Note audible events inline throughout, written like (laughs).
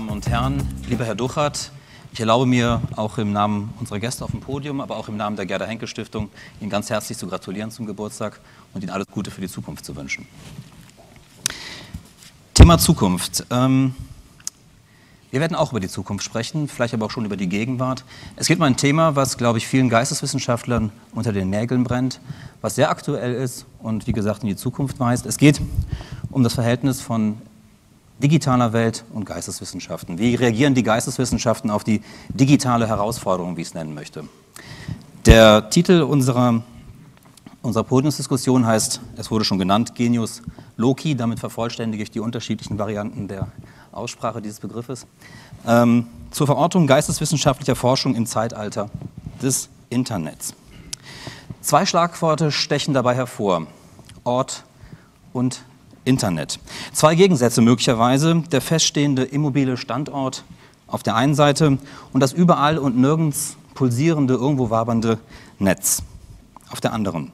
Damen und Herren, lieber Herr Duchert, ich erlaube mir auch im Namen unserer Gäste auf dem Podium, aber auch im Namen der Gerda Henke Stiftung Ihnen ganz herzlich zu gratulieren zum Geburtstag und Ihnen alles Gute für die Zukunft zu wünschen. Thema Zukunft. Ähm, wir werden auch über die Zukunft sprechen, vielleicht aber auch schon über die Gegenwart. Es geht um ein Thema, was, glaube ich, vielen Geisteswissenschaftlern unter den Nägeln brennt, was sehr aktuell ist und, wie gesagt, in die Zukunft weist. Es geht um das Verhältnis von digitaler Welt und Geisteswissenschaften. Wie reagieren die Geisteswissenschaften auf die digitale Herausforderung, wie ich es nennen möchte? Der Titel unserer, unserer Podiumsdiskussion heißt, es wurde schon genannt, Genius Loki. Damit vervollständige ich die unterschiedlichen Varianten der Aussprache dieses Begriffes. Ähm, zur Verortung geisteswissenschaftlicher Forschung im Zeitalter des Internets. Zwei Schlagworte stechen dabei hervor. Ort und Internet. Zwei Gegensätze möglicherweise, der feststehende immobile Standort auf der einen Seite und das überall und nirgends pulsierende, irgendwo wabernde Netz auf der anderen.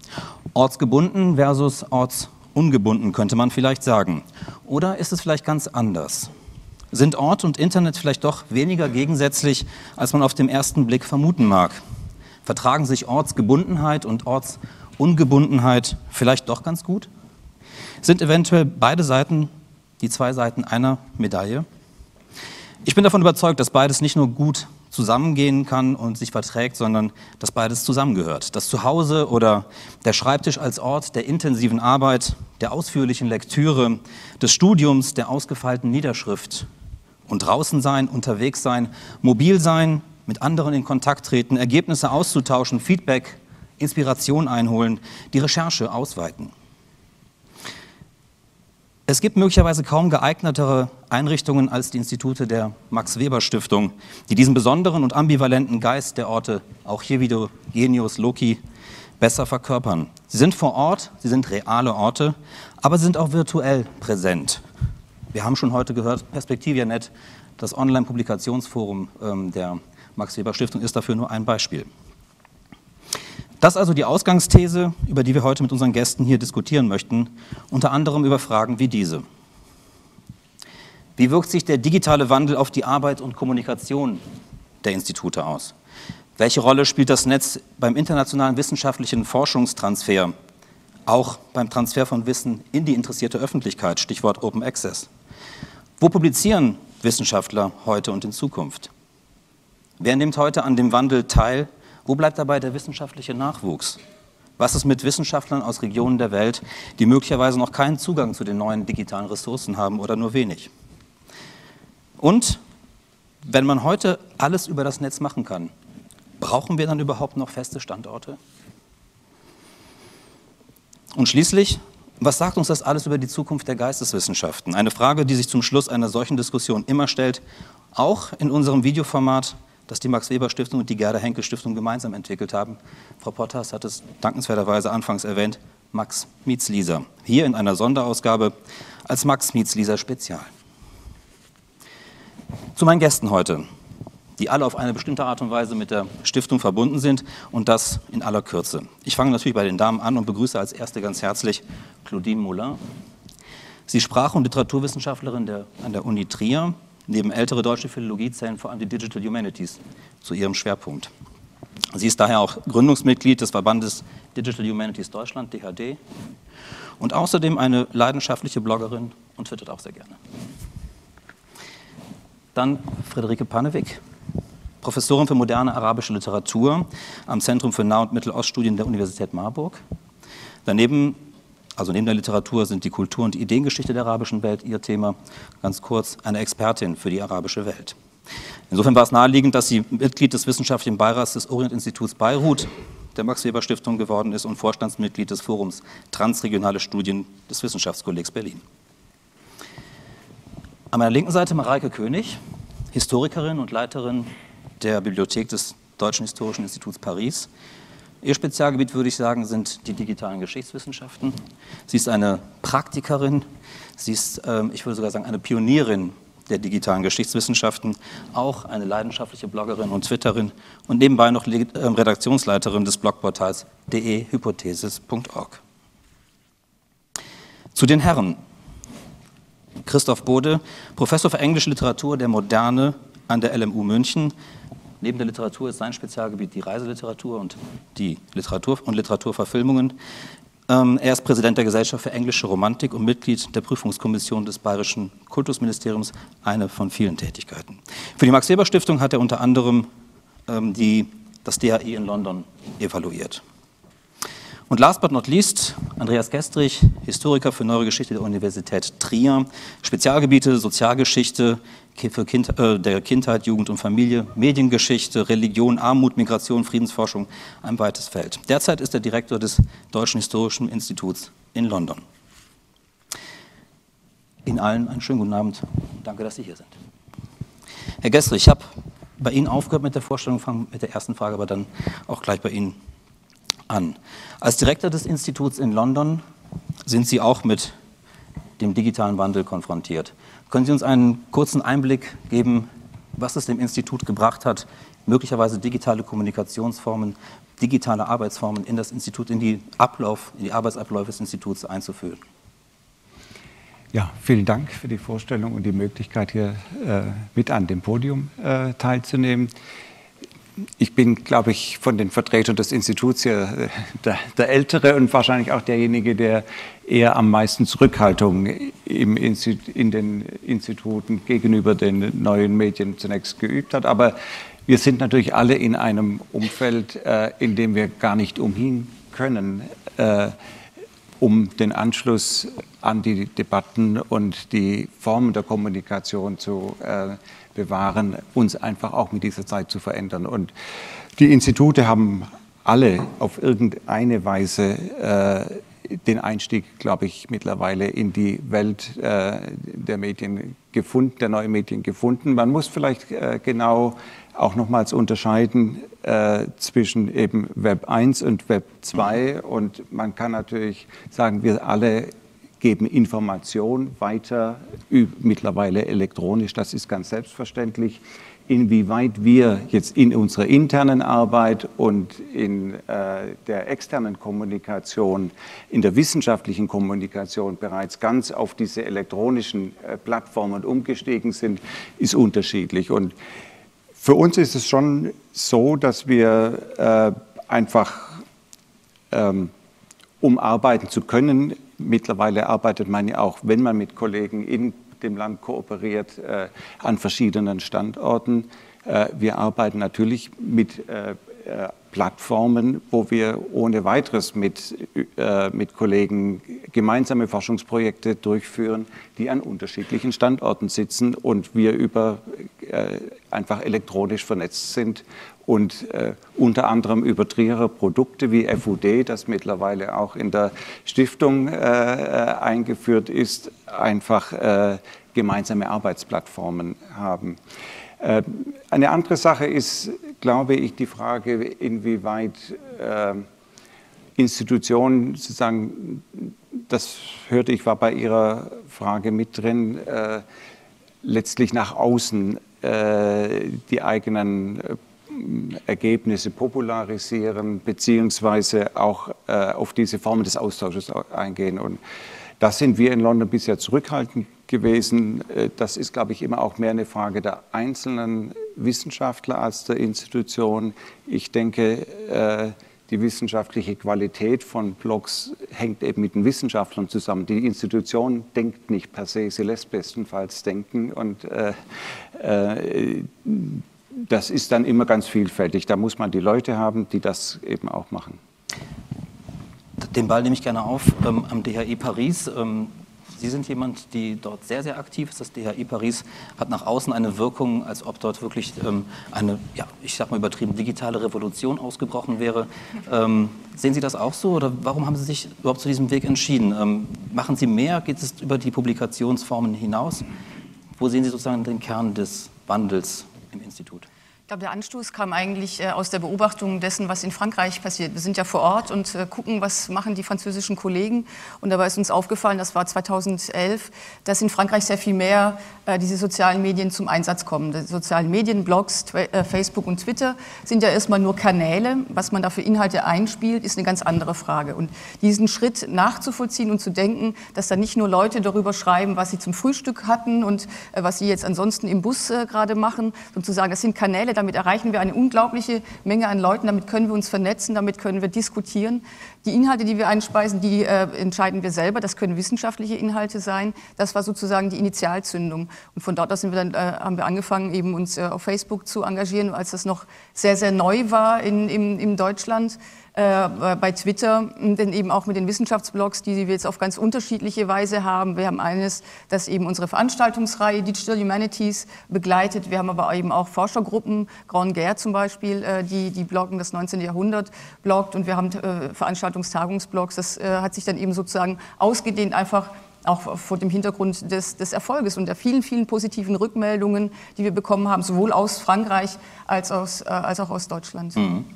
Ortsgebunden versus ortsungebunden könnte man vielleicht sagen. Oder ist es vielleicht ganz anders? Sind Ort und Internet vielleicht doch weniger gegensätzlich, als man auf den ersten Blick vermuten mag? Vertragen sich Ortsgebundenheit und Ortsungebundenheit vielleicht doch ganz gut? Sind eventuell beide Seiten die zwei Seiten einer Medaille? Ich bin davon überzeugt, dass beides nicht nur gut zusammengehen kann und sich verträgt, sondern dass beides zusammengehört. Das Zuhause oder der Schreibtisch als Ort der intensiven Arbeit, der ausführlichen Lektüre, des Studiums, der ausgefeilten Niederschrift und draußen sein, unterwegs sein, mobil sein, mit anderen in Kontakt treten, Ergebnisse auszutauschen, Feedback, Inspiration einholen, die Recherche ausweiten. Es gibt möglicherweise kaum geeignetere Einrichtungen als die Institute der Max Weber Stiftung, die diesen besonderen und ambivalenten Geist der Orte, auch hier wieder Genius, Loki, besser verkörpern. Sie sind vor Ort, sie sind reale Orte, aber sie sind auch virtuell präsent. Wir haben schon heute gehört, Perspektivianet, das Online-Publikationsforum ähm, der Max Weber Stiftung ist dafür nur ein Beispiel. Das also die Ausgangsthese, über die wir heute mit unseren Gästen hier diskutieren möchten, unter anderem über Fragen wie diese. Wie wirkt sich der digitale Wandel auf die Arbeit und Kommunikation der Institute aus? Welche Rolle spielt das Netz beim internationalen wissenschaftlichen Forschungstransfer, auch beim Transfer von Wissen in die interessierte Öffentlichkeit, Stichwort Open Access? Wo publizieren Wissenschaftler heute und in Zukunft? Wer nimmt heute an dem Wandel teil? Wo bleibt dabei der wissenschaftliche Nachwuchs? Was ist mit Wissenschaftlern aus Regionen der Welt, die möglicherweise noch keinen Zugang zu den neuen digitalen Ressourcen haben oder nur wenig? Und wenn man heute alles über das Netz machen kann, brauchen wir dann überhaupt noch feste Standorte? Und schließlich, was sagt uns das alles über die Zukunft der Geisteswissenschaften? Eine Frage, die sich zum Schluss einer solchen Diskussion immer stellt, auch in unserem Videoformat, das die Max-Weber-Stiftung und die Gerda-Henkel-Stiftung gemeinsam entwickelt haben. Frau Potters hat es dankenswerterweise anfangs erwähnt, Max meets Lisa. Hier in einer Sonderausgabe als Max meets Lisa Spezial. Zu meinen Gästen heute die alle auf eine bestimmte Art und Weise mit der Stiftung verbunden sind und das in aller Kürze. Ich fange natürlich bei den Damen an und begrüße als erste ganz herzlich Claudine Moulin. Sie Sprach- und Literaturwissenschaftlerin der, an der Uni Trier. Neben ältere deutsche Philologie zählen vor allem die Digital Humanities zu ihrem Schwerpunkt. Sie ist daher auch Gründungsmitglied des Verbandes Digital Humanities Deutschland, DHD, und außerdem eine leidenschaftliche Bloggerin und twittert auch sehr gerne. Dann Friederike Panewig, Professorin für moderne arabische Literatur am Zentrum für Nah- und Mitteloststudien der Universität Marburg. Daneben, also neben der Literatur, sind die Kultur- und Ideengeschichte der arabischen Welt ihr Thema. Ganz kurz, eine Expertin für die arabische Welt. Insofern war es naheliegend, dass sie Mitglied des wissenschaftlichen Beirats des Orient-Instituts Beirut der Max-Weber-Stiftung geworden ist und Vorstandsmitglied des Forums Transregionale Studien des Wissenschaftskollegs Berlin. An meiner linken Seite Mareike König, Historikerin und Leiterin der Bibliothek des Deutschen Historischen Instituts Paris. Ihr Spezialgebiet, würde ich sagen, sind die digitalen Geschichtswissenschaften. Sie ist eine Praktikerin, sie ist, ähm, ich würde sogar sagen, eine Pionierin der digitalen Geschichtswissenschaften, auch eine leidenschaftliche Bloggerin und Twitterin und nebenbei noch ähm, Redaktionsleiterin des Blogportals dehypothesis.org. Zu den Herren. Christoph Bode, Professor für englische Literatur der Moderne an der LMU München, Neben der Literatur ist sein Spezialgebiet die Reiseliteratur und die Literatur und Literaturverfilmungen. Ähm, er ist Präsident der Gesellschaft für englische Romantik und Mitglied der Prüfungskommission des Bayerischen Kultusministeriums, eine von vielen Tätigkeiten. Für die Max-Weber-Stiftung hat er unter anderem ähm, die, das DHI in London evaluiert. Und last but not least, Andreas Gestrich, Historiker für Neuere Geschichte der Universität Trier, Spezialgebiete Sozialgeschichte, kind, äh, der Kindheit, Jugend und Familie, Mediengeschichte, Religion, Armut, Migration, Friedensforschung, ein weites Feld. Derzeit ist er Direktor des Deutschen Historischen Instituts in London. Ihnen allen einen schönen guten Abend. Danke, dass Sie hier sind. Herr Gestrich, ich habe bei Ihnen aufgehört mit der Vorstellung, fange mit der ersten Frage, aber dann auch gleich bei Ihnen an. Als Direktor des Instituts in London sind Sie auch mit dem digitalen Wandel konfrontiert. Können Sie uns einen kurzen Einblick geben, was es dem Institut gebracht hat, möglicherweise digitale Kommunikationsformen, digitale Arbeitsformen in das Institut, in die Ablauf, in die Arbeitsabläufe des Instituts einzuführen? Ja, vielen Dank für die Vorstellung und die Möglichkeit, hier äh, mit an dem Podium äh, teilzunehmen ich bin, glaube ich, von den Vertretern des Instituts hier äh, der, der, Ältere und wahrscheinlich auch derjenige, der eher am meisten Zurückhaltung im in den Instituten gegenüber den neuen Medien zunächst geübt hat. Aber wir sind natürlich alle in einem Umfeld, äh, in dem wir gar nicht umhin können, äh, um den Anschluss an die Debatten und die Formen der Kommunikation zu äh, bewahren, uns einfach auch mit dieser Zeit zu verändern. Und die Institute haben alle auf irgendeine Weise äh, den Einstieg, glaube ich, mittlerweile in die Welt äh, der Medien gefunden, der neuen Medien gefunden. Man muss vielleicht äh, genau auch nochmals unterscheiden äh, zwischen eben Web 1 und Web 2. Und man kann natürlich sagen, wir alle geben Information weiter, mittlerweile elektronisch, das ist ganz selbstverständlich. Inwieweit wir jetzt in unserer internen Arbeit und in äh, der externen Kommunikation, in der wissenschaftlichen Kommunikation bereits ganz auf diese elektronischen äh, Plattformen umgestiegen sind, ist unterschiedlich. Und Für uns ist es schon so, dass wir äh, einfach, ähm, um arbeiten zu können, mittlerweile arbeitet man ja auch, wenn man mit Kollegen in dem Land kooperiert, äh, an verschiedenen Standorten. Äh, wir arbeiten natürlich mit äh, Plattformen, wo wir ohne weiteres mit, äh, mit Kollegen gemeinsame Forschungsprojekte durchführen, die an unterschiedlichen Standorten sitzen und wir über äh, einfach elektronisch vernetzt sind und äh, unter anderem über Trierer Produkte wie FUD, das mittlerweile auch in der Stiftung äh, eingeführt ist, einfach äh, gemeinsame Arbeitsplattformen haben. Äh, eine andere Sache ist, glaube ich, die Frage, inwieweit äh, Institutionen sozusagen, das hörte ich, war bei Ihrer Frage mit drin, äh, letztlich nach außen die eigenen Ergebnisse popularisieren, beziehungsweise auch auf diese Formen des Austausches eingehen. Und das sind wir in London bisher zurückhaltend gewesen. Äh, das ist, glaube ich, immer auch mehr eine Frage der einzelnen Wissenschaftler als der Institution. Ich denke, äh, die wissenschaftliche Qualität von Blogs hängt eben mit den Wissenschaftlern zusammen. Die Institution denkt nicht per se, sie lässt bestenfalls denken und äh, das ist dann immer ganz vielfältig. Da muss man die Leute haben, die das eben auch machen. Den Ball nehme ich gerne auf ähm, am DHI Paris. Ähm, Sie sind jemand, die dort sehr, sehr aktiv ist. Das DHI Paris hat nach außen eine Wirkung, als ob dort wirklich ähm, eine, ja, ich sag mal übertrieben, digitale Revolution ausgebrochen wäre. Ähm, sehen Sie das auch so oder warum haben Sie sich überhaupt zu diesem Weg entschieden? Ähm, machen Sie mehr? Geht es über die Publikationsformen hinaus? Wo sehen Sie sozusagen den Kern des Wandels im Institut? Ich glaube, der Anstoß kam eigentlich äh, aus der Beobachtung dessen, was in Frankreich passiert. Wir sind ja vor Ort und äh, gucken, was machen die französischen Kollegen. Und dabei ist uns aufgefallen, das war 2011, dass in Frankreich sehr viel mehr äh, diese sozialen Medien zum Einsatz kommen. Die sozialen Medien, Blogs, Facebook und Twitter sind ja erstmal nur Kanäle. Was man da für Inhalte einspielt, ist eine ganz andere Frage. Und diesen Schritt nachzuvollziehen und zu denken, dass da nicht nur Leute darüber schreiben, was sie zum Frühstück hatten und was sie jetzt ansonsten im Bus gerade machen, sondern zu sagen, das sind Kanäle, damit erreichen wir eine unglaubliche Menge an Leuten, damit können wir uns vernetzen, damit können wir diskutieren. Die Inhalte, die wir einspeisen, die äh, entscheiden wir selber. Das können wissenschaftliche Inhalte sein. Das war sozusagen die Initialzündung. Und von dort aus sind wir dann, äh, haben wir angefangen, eben uns äh, auf Facebook zu engagieren, als das noch sehr, sehr neu war in, in, in Deutschland äh, bei Twitter, denn eben auch mit den Wissenschaftsblogs, die wir jetzt auf ganz unterschiedliche Weise haben. Wir haben eines, das eben unsere Veranstaltungsreihe Digital Humanities begleitet. Wir haben aber eben auch Forschergruppen, Grand Guerre zum Beispiel, äh, die, die bloggen das 19. Jahrhundert bloggt und wir haben äh, Veranstaltungstagungsblogs. Das äh, hat sich dann eben sozusagen ausgedehnt, einfach auch vor dem Hintergrund des, des, Erfolges und der vielen, vielen positiven Rückmeldungen, die wir bekommen haben, sowohl aus Frankreich als, aus, äh, als auch aus Deutschland. Mhm.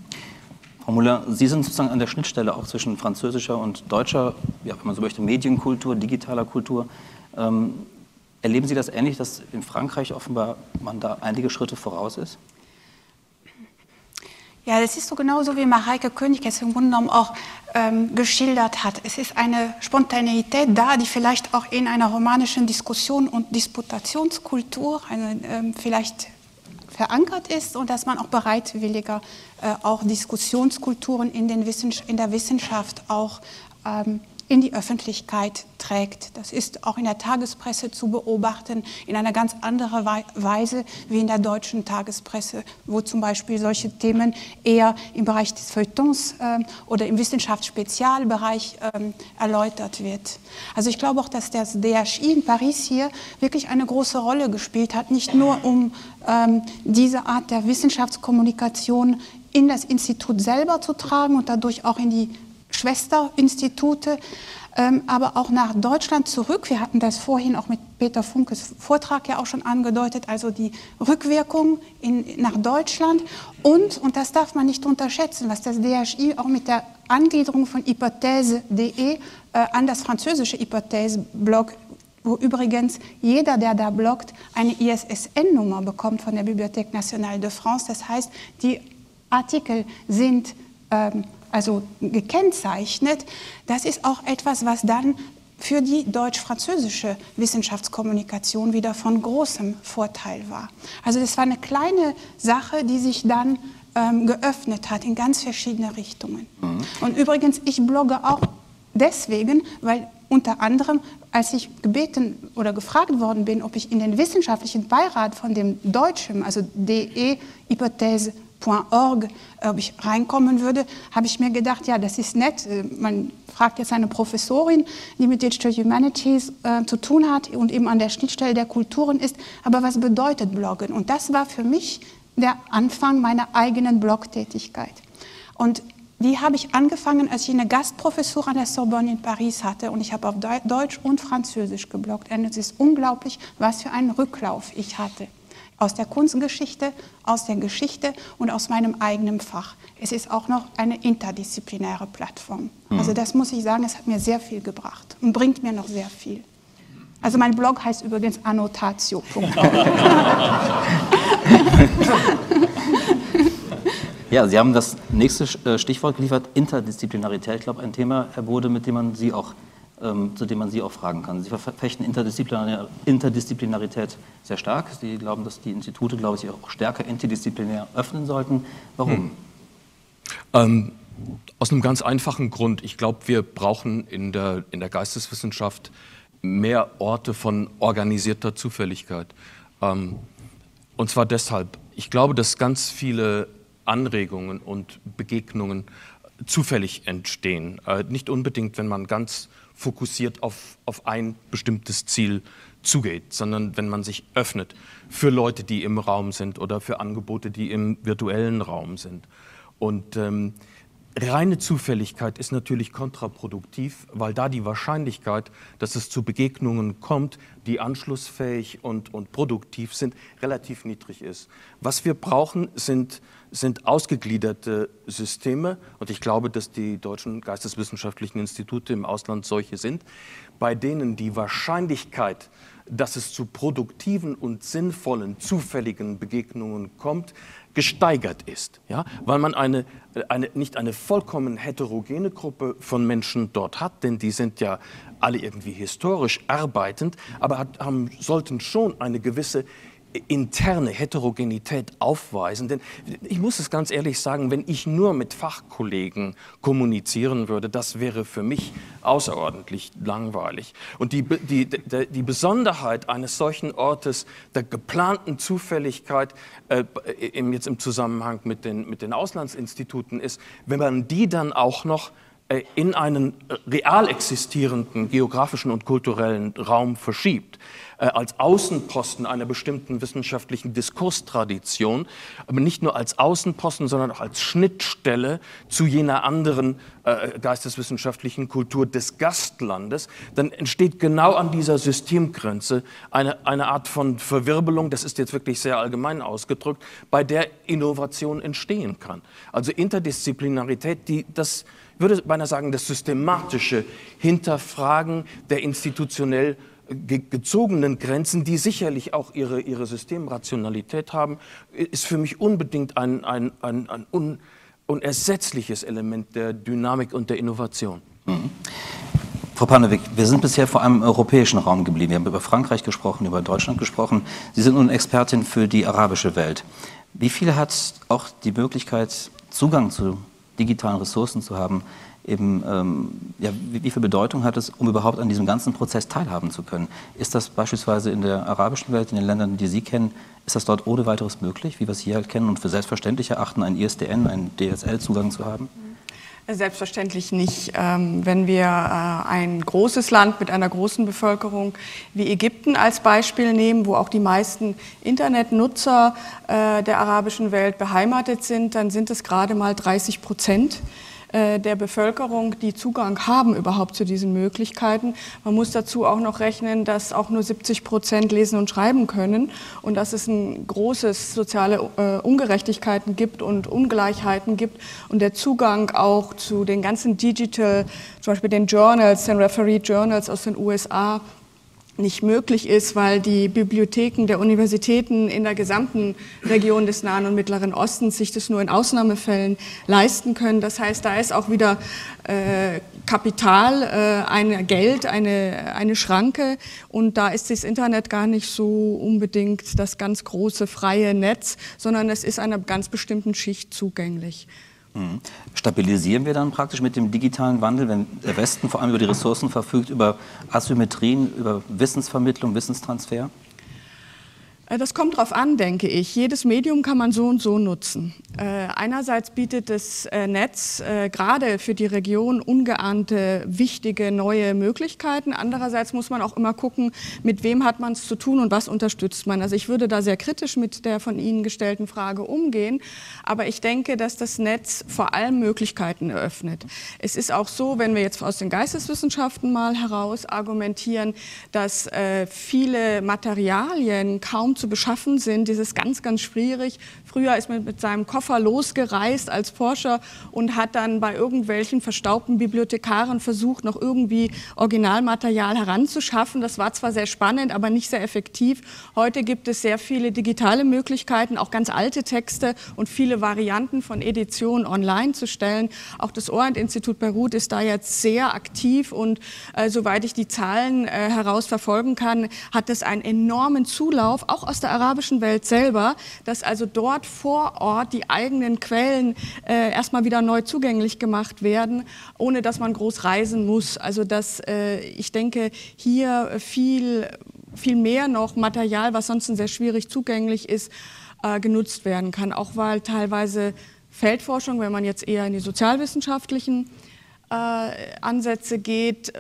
Frau Müller, Sie sind sozusagen an der Schnittstelle auch zwischen französischer und deutscher, ja, wenn man so möchte, Medienkultur, digitaler Kultur. Ähm, erleben Sie das ähnlich, dass in Frankreich offenbar man da einige Schritte voraus ist? Ja, das ist so genauso, wie Mareike König es im Grunde genommen auch ähm, geschildert hat. Es ist eine Spontaneität da, die vielleicht auch in einer romanischen Diskussion und Disputationskultur eine, ähm, vielleicht verankert ist und dass man auch bereitwilliger äh, auch Diskussionskulturen in, den Wissens in der Wissenschaft auch ähm, in die Öffentlichkeit trägt. Das ist auch in der Tagespresse zu beobachten, in einer ganz anderen Weise wie in der deutschen Tagespresse, wo zum Beispiel solche Themen eher im Bereich des Feuilletons äh, oder im Wissenschaftsspezialbereich äh, erläutert wird. Also ich glaube auch, dass das DHI in Paris hier wirklich eine große Rolle gespielt hat, nicht nur um ähm, diese Art der Wissenschaftskommunikation in das Institut selber zu tragen und dadurch auch in die Schwesterinstitute, ähm, aber auch nach Deutschland zurück. Wir hatten das vorhin auch mit Peter Funkes Vortrag ja auch schon angedeutet, also die Rückwirkung in, nach Deutschland und, und das darf man nicht unterschätzen, was das DHI auch mit der Angliederung von hypothese.de äh, an das französische Hypothese-Blog wo übrigens jeder, der da bloggt, eine ISSN-Nummer bekommt von der Bibliothèque Nationale de France. Das heißt, die Artikel sind ähm, also gekennzeichnet. Das ist auch etwas, was dann für die deutsch-französische Wissenschaftskommunikation wieder von großem Vorteil war. Also das war eine kleine Sache, die sich dann ähm, geöffnet hat in ganz verschiedene Richtungen. Mhm. Und übrigens, ich blogge auch deswegen, weil unter anderem, als ich gebeten oder gefragt worden bin, ob ich in den wissenschaftlichen Beirat von dem deutschen, also de-hypothese.org, ob ich reinkommen würde, habe ich mir gedacht, ja, das ist nett. Äh, man fragt jetzt eine Professorin, die mit Digital Humanities äh, zu tun hat und eben an der Schnittstelle der Kulturen ist. Aber was bedeutet Bloggen? Und das war für mich der Anfang meiner eigenen Blogtätigkeit. Und die habe ich angefangen, als ich eine Gastprofessur an der Sorbonne in Paris hatte und ich habe auf Deutsch und Französisch gebloggt. Und es ist unglaublich, was für einen Rücklauf ich hatte. Aus der Kunstgeschichte, aus der Geschichte und aus meinem eigenen Fach. Es ist auch noch eine interdisziplinäre Plattform. Mhm. Also das muss ich sagen, es hat mir sehr viel gebracht und bringt mir noch sehr viel. Also mein Blog heißt übrigens annotatio. (laughs) Ja, Sie haben das nächste äh, Stichwort geliefert, Interdisziplinarität. Ich glaube, ein Thema, Herr Bode, mit dem man Sie auch, zu dem man Sie auch fragen kann. Sie verfechten Interdisziplinar Interdisziplinarität sehr stark. Sie glauben, dass die Institute, glaube ich, auch stärker interdisziplinär öffnen sollten. Warum? Hm. Ähm, aus einem ganz einfachen Grund. Ich glaube, wir brauchen in der, in der Geisteswissenschaft mehr Orte von organisierter Zufälligkeit. Ähm, und zwar deshalb. Ich glaube, dass ganz viele Anregungen und Begegnungen zufällig entstehen. Äh, nicht unbedingt, wenn man ganz fokussiert auf, auf ein bestimmtes Ziel zugeht, sondern wenn man sich öffnet für Leute, die im Raum sind oder für Angebote, die im virtuellen Raum sind. Und ähm, Reine Zufälligkeit ist natürlich kontraproduktiv, weil da die Wahrscheinlichkeit, dass es zu Begegnungen kommt, die anschlussfähig und, und produktiv sind, relativ niedrig ist. Was wir brauchen, sind, sind ausgegliederte Systeme, und ich glaube, dass die deutschen geisteswissenschaftlichen Institute im Ausland solche sind, bei denen die Wahrscheinlichkeit, dass es zu produktiven und sinnvollen, zufälligen Begegnungen kommt, gesteigert ist, ja? weil man eine, eine, nicht eine vollkommen heterogene Gruppe von Menschen dort hat, denn die sind ja alle irgendwie historisch arbeitend, aber hat, haben, sollten schon eine gewisse interne Heterogenität aufweisen. Denn ich muss es ganz ehrlich sagen, wenn ich nur mit Fachkollegen kommunizieren würde, das wäre für mich außerordentlich langweilig. Und die, die, die, Besonderheit eines solchen Ortes der geplanten Zufälligkeit, äh, jetzt im Zusammenhang mit den, mit den Auslandsinstituten ist, wenn man die dann auch noch äh, in einen real existierenden geografischen und kulturellen Raum verschiebt, als Außenposten einer bestimmten wissenschaftlichen Diskurstradition, aber nicht nur als Außenposten, sondern auch als Schnittstelle zu jener anderen äh, geisteswissenschaftlichen Kultur des Gastlandes, dann entsteht genau an dieser Systemgrenze eine, eine Art von Verwirbelung, das ist jetzt wirklich sehr allgemein ausgedrückt, bei der Innovation entstehen kann. Also Interdisziplinarität, die das würde beinahe sagen, das systematische Hinterfragen der institutionell gezogenen Grenzen, die sicherlich auch ihre, ihre Systemrationalität haben, ist für mich unbedingt ein, ein, ein, ein un, unersetzliches Element der Dynamik und der Innovation. Mhm. Frau Panewig, wir sind bisher vor allem im europäischen Raum geblieben. Wir haben über Frankreich gesprochen, über Deutschland gesprochen. Sie sind nun Expertin für die arabische Welt. Wie viel hat auch die Möglichkeit, Zugang zu digitalen Ressourcen zu haben, eben, ähm, ja, wie, wie, viel Bedeutung hat es, um überhaupt an diesem ganzen Prozess teilhaben zu können? Ist das beispielsweise in der arabischen Welt, in den Ländern, die Sie kennen, ist das dort ohne weiteres möglich, wie wir es hier halt kennen und für selbstverständlich erachten, einen ISDN, einen DSL-Zugang zu haben? Selbstverständlich nicht. Ähm, wenn wir äh, ein großes Land mit einer großen Bevölkerung wie Ägypten als Beispiel nehmen, wo auch die meisten Internetnutzer äh, der arabischen Welt beheimatet sind, dann sind es gerade mal 30 Prozent der Bevölkerung, die Zugang haben überhaupt zu diesen Möglichkeiten. Man muss dazu auch noch rechnen, dass auch nur 70 Prozent lesen und schreiben können und dass es ein großes soziale äh, Ungerechtigkeiten gibt und Ungleichheiten gibt und der Zugang auch zu den ganzen Digital, zum Beispiel den Journals, den Referee Journals aus den USA, nicht möglich ist, weil die Bibliotheken der Universitäten in der gesamten Region des Nahen und Mittleren Ostens sich das nur in Ausnahmefällen leisten können. Das heißt, da ist auch wieder äh, Kapital, äh, ein Geld, eine, eine Schranke und da ist das Internet gar nicht so unbedingt das ganz große freie Netz, sondern es ist einer ganz bestimmten Schicht zugänglich. Mhm. Stabilisieren wir dann praktisch mit dem digitalen Wandel, wenn der Westen vor allem über die Ressourcen verfügt, über Asymmetrien, über Wissensvermittlung, Wissenstransfer? Äh, das kommt darauf an, denke ich. Jedes Medium kann man so und so nutzen. Äh, einerseits bietet das äh, Netz gerade für die Region ungeahnte, wichtige, neue Möglichkeiten. Andererseits muss man auch immer gucken, mit wem hat man es zu tun und was unterstützt man. Also ich würde da sehr kritisch mit der von Ihnen gestellten Frage umgehen. Aber ich denke, dass das Netz vor allem Möglichkeiten eröffnet. Es ist auch so, wenn wir jetzt aus den Geisteswissenschaften mal heraus argumentieren, dass viele Materialien kaum zu beschaffen sind. Ist ganz, ganz schwierig. Früher ist man mit seinem Koffer losgereist als Forscher und hat dann bei irgendwelchen verstaubten Bibliothekaren versucht, noch irgendwie Originalmaterial heranzuschaffen. Das war zwar sehr spannend, aber nicht sehr effektiv. Heute gibt es sehr viele digitale Möglichkeiten, auch ganz alte Texte und viele Varianten von Editionen online zu stellen. Auch das Orient-Institut Beirut ist da jetzt sehr aktiv und äh, soweit ich die Zahlen äh, heraus verfolgen kann, hat es einen enormen Zulauf, auch aus der arabischen Welt selber, dass also dort vor Ort die eigenen Quellen äh, erstmal wieder neu zugänglich gemacht werden, ohne dass man groß reisen muss. Also dass äh, ich denke, hier viel, viel mehr noch Material, was sonst sehr schwierig zugänglich ist, äh, genutzt werden kann. Auch weil teilweise Feldforschung, wenn man jetzt eher in die sozialwissenschaftlichen äh, Ansätze geht,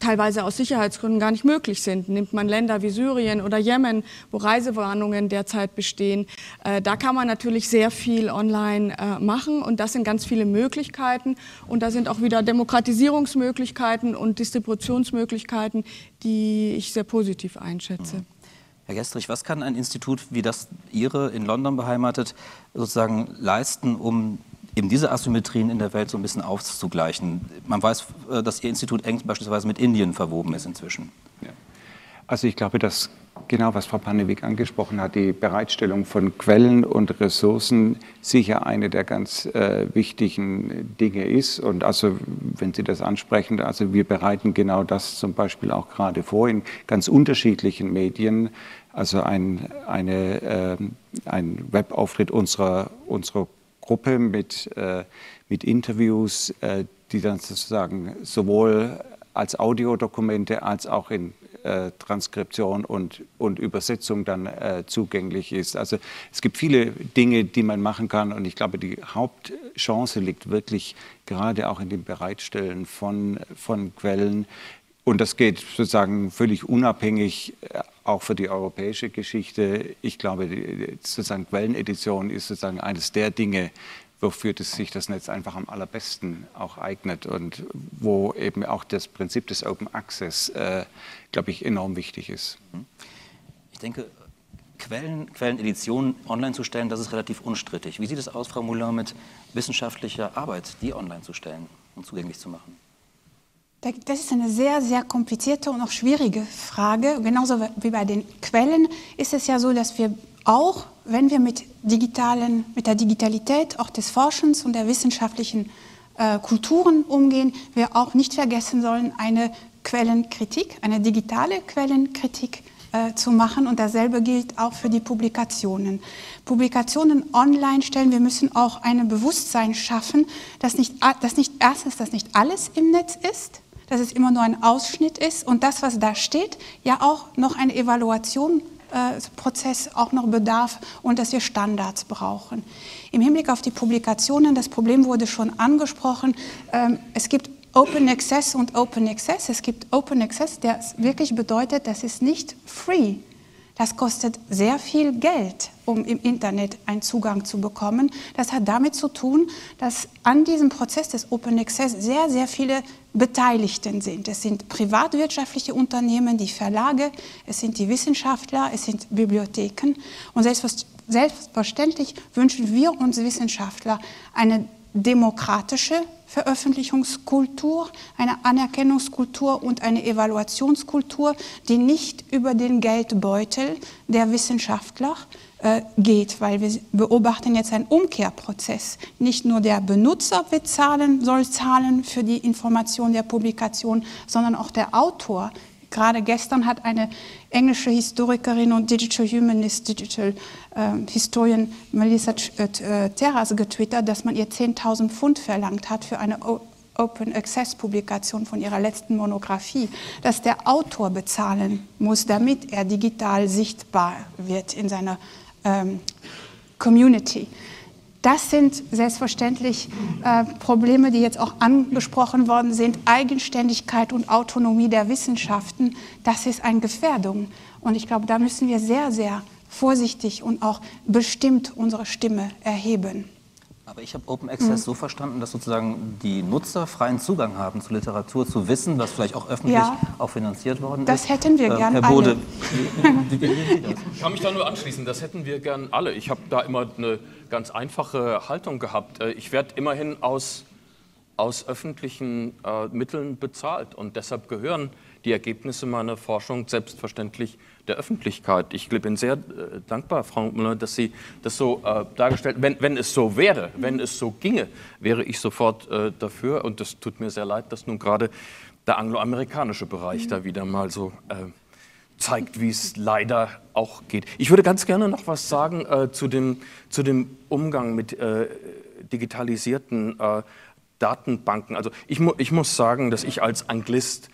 teilweise aus Sicherheitsgründen gar nicht möglich sind. Nimmt man Länder wie Syrien oder Jemen, wo Reisewarnungen derzeit bestehen, äh, da kann man natürlich sehr viel online äh, machen und das sind ganz viele Möglichkeiten und da sind auch wieder Demokratisierungsmöglichkeiten und Distributionsmöglichkeiten, die ich sehr positiv einschätze. Herr Gestrich, was kann ein Institut wie das Ihre in London beheimatet sozusagen leisten, um eben diese Asymmetrien in der Welt so ein bisschen auszugleichen. Man weiß, äh, dass Ihr Institut eng beispielsweise mit Indien verwoben ist inzwischen. Ja. Also ich glaube, dass genau was Frau Panewig angesprochen hat, die Bereitstellung von Quellen und Ressourcen sicher eine der ganz äh, wichtigen Dinge ist. Und also, wenn Sie das ansprechen, also wir bereiten genau das zum Beispiel auch gerade vor in ganz unterschiedlichen Medien. Also ein, eine, äh, ein Webauftritt unserer, unserer Gruppe mit, äh, mit Interviews, äh, die dann sozusagen sowohl als Audiodokumente als auch in äh, Transkription und, und Übersetzung dann äh, zugänglich ist. Also es gibt viele Dinge, die man machen kann und ich glaube, die Hauptchance liegt wirklich gerade auch in dem Bereitstellen von, von Quellen, und das geht sozusagen völlig unabhängig äh, auch für die europäische Geschichte. Ich glaube, die, sozusagen Quellenedition ist sozusagen eines der Dinge, wofür das sich das Netz einfach am allerbesten auch eignet und wo eben auch das Prinzip des Open Access, äh, glaube ich, enorm wichtig ist. Mhm. Ich denke, Quellen, Quelleneditionen online zu stellen, das ist relativ unstrittig. Wie sieht es aus, Frau Muller, mit wissenschaftlicher Arbeit, die online zu stellen und zugänglich zu machen? Das ist eine sehr, sehr komplizierte und auch schwierige Frage. Genauso wie bei den Quellen ist es ja so, dass wir auch, wenn wir mit, digitalen, mit der Digitalität auch des Forschens und der wissenschaftlichen äh, Kulturen umgehen, wir auch nicht vergessen sollen, eine Quellenkritik, eine digitale Quellenkritik äh, zu machen. Und dasselbe gilt auch für die Publikationen. Publikationen online stellen, wir müssen auch ein Bewusstsein schaffen, dass nicht, dass nicht erstens, dass nicht alles im Netz ist, dass es immer nur ein Ausschnitt ist und das, was da steht, ja auch noch ein Evaluationsprozess auch noch bedarf und dass wir Standards brauchen. Im Hinblick auf die Publikationen, das Problem wurde schon angesprochen, ähm, es gibt Open Access und Open Access. Es gibt Open Access, der wirklich bedeutet, das ist nicht free. Das kostet sehr viel Geld, um im Internet einen Zugang zu bekommen. Das hat damit zu tun, dass an diesem Prozess des Open Access sehr, sehr viele Beteiligten sind. Es sind privatwirtschaftliche Unternehmen, die Verlage, es sind die Wissenschaftler, es sind Bibliotheken. Und selbstverständlich wünschen wir uns Wissenschaftler eine demokratische Veröffentlichungskultur, eine Anerkennungskultur und eine Evaluationskultur, die nicht über den Geldbeutel der Wissenschaftler äh, geht, weil wir beobachten jetzt einen Umkehrprozess. Nicht nur der Benutzer bezahlen, soll zahlen für die Information der Publikation, sondern auch der Autor. Gerade gestern hat eine englische Historikerin und Digital Humanist, Digital äh, Historian Melissa äh, Terras getwittert, dass man ihr 10.000 Pfund verlangt hat für eine Open Access Publikation von ihrer letzten Monographie, dass der Autor bezahlen muss, damit er digital sichtbar wird in seiner ähm, Community. Das sind selbstverständlich äh, Probleme, die jetzt auch angesprochen worden sind. Eigenständigkeit und Autonomie der Wissenschaften, das ist eine Gefährdung. Und ich glaube, da müssen wir sehr, sehr vorsichtig und auch bestimmt unsere Stimme erheben. Aber ich habe Open Access mhm. so verstanden, dass sozusagen die Nutzer freien Zugang haben zu Literatur, zu Wissen, was vielleicht auch öffentlich ja, auch finanziert worden das ist. Das hätten wir äh, gern Herr Bode, (laughs) alle. Ich kann mich da nur anschließen, das hätten wir gern alle. Ich habe da immer eine ganz einfache Haltung gehabt. Äh, ich werde immerhin aus, aus öffentlichen äh, Mitteln bezahlt und deshalb gehören die Ergebnisse meiner Forschung selbstverständlich der Öffentlichkeit. Ich bin sehr äh, dankbar, Frau Müller, dass Sie das so äh, dargestellt haben. Wenn, wenn es so wäre, wenn es so ginge, wäre ich sofort äh, dafür. Und es tut mir sehr leid, dass nun gerade der angloamerikanische Bereich mhm. da wieder mal so äh, zeigt, wie es leider auch geht. Ich würde ganz gerne noch was sagen äh, zu, dem, zu dem Umgang mit äh, digitalisierten Datenbanken. Also ich, mu ich muss sagen, dass ich als Anglist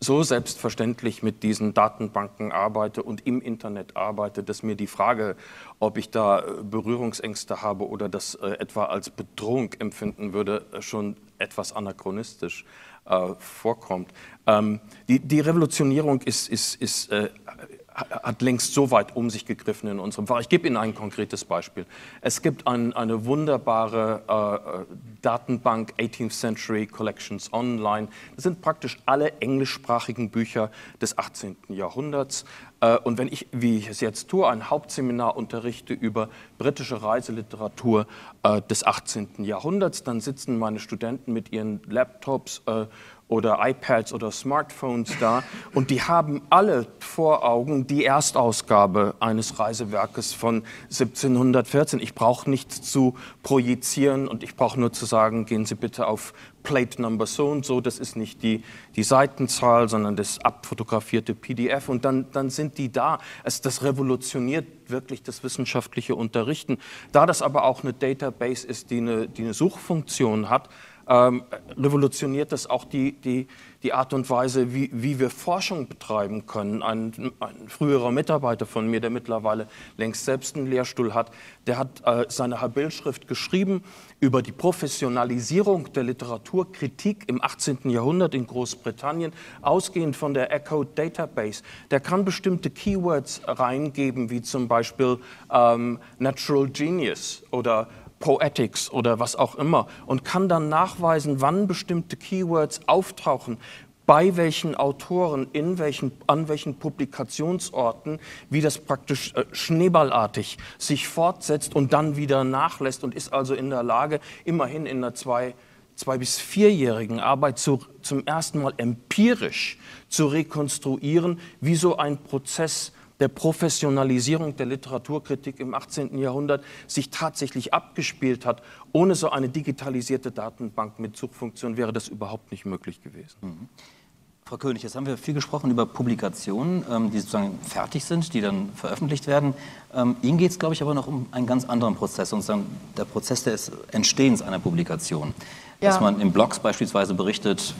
so selbstverständlich mit diesen Datenbanken arbeite und im Internet arbeite, dass mir die Frage, ob ich da äh, Berührungsängste habe oder das äh, etwa als Bedrohung empfinden würde, äh, schon etwas anachronistisch äh, vorkommt. Ähm, die, die, Revolutionierung ist, ist, ist äh, hat längst so weit um sich gegriffen in unserem Fach. Ich gebe Ihnen ein konkretes Beispiel. Es gibt ein, eine wunderbare äh, Datenbank 18th Century Collections Online. Das sind praktisch alle englischsprachigen Bücher des 18. Jahrhunderts. Äh, und wenn ich, wie ich es jetzt tue, ein Hauptseminar unterrichte über britische Reiseliteratur äh, des 18. Jahrhunderts, dann sitzen meine Studenten mit ihren Laptops äh, oder iPads oder Smartphones da und die haben alle vor Augen die Erstausgabe eines Reisewerkes von 1714. Ich brauche nichts zu projizieren und ich brauche nur zu sagen, gehen Sie bitte auf Plate Number so und so, das ist nicht die, die Seitenzahl, sondern das abfotografierte PDF und dann, dann sind die da. Es, das revolutioniert wirklich das wissenschaftliche Unterrichten. Da das aber auch eine Database ist, die eine, die eine Suchfunktion hat, ähm, revolutioniert das auch die, die, die Art und Weise, wie, wie wir Forschung betreiben können. Ein, ein, früherer Mitarbeiter von mir, der mittlerweile längst selbst einen Lehrstuhl hat, der hat äh, seine Habil-Schrift geschrieben über die Professionalisierung der Literaturkritik im 18. Jahrhundert in Großbritannien, ausgehend von der Echo Database. Der kann bestimmte Keywords reingeben, wie zum Beispiel ähm, Natural Genius oder Poetics oder was auch immer und kann dann nachweisen, wann bestimmte Keywords auftauchen, bei welchen Autoren, in welchen, an welchen Publikationsorten, wie das praktisch äh, schneeballartig sich fortsetzt und dann wieder nachlässt und ist also in der Lage, immerhin in einer zwei, zwei bis vierjährigen Arbeit zu, zum ersten Mal empirisch zu rekonstruieren, wie so ein Prozess der Professionalisierung der Literaturkritik im 18. Jahrhundert sich tatsächlich abgespielt hat. Ohne so eine digitalisierte Datenbank mit Suchfunktion wäre das überhaupt nicht möglich gewesen. Mhm. Frau König, jetzt haben wir viel gesprochen über Publikationen, ähm, die sozusagen fertig sind, die dann veröffentlicht werden. Ähm, Ihnen geht es, glaube ich, aber noch um einen ganz anderen Prozess, sozusagen der Prozess des Entstehens einer Publikation. Ja. Dass man in Blogs beispielsweise berichtet,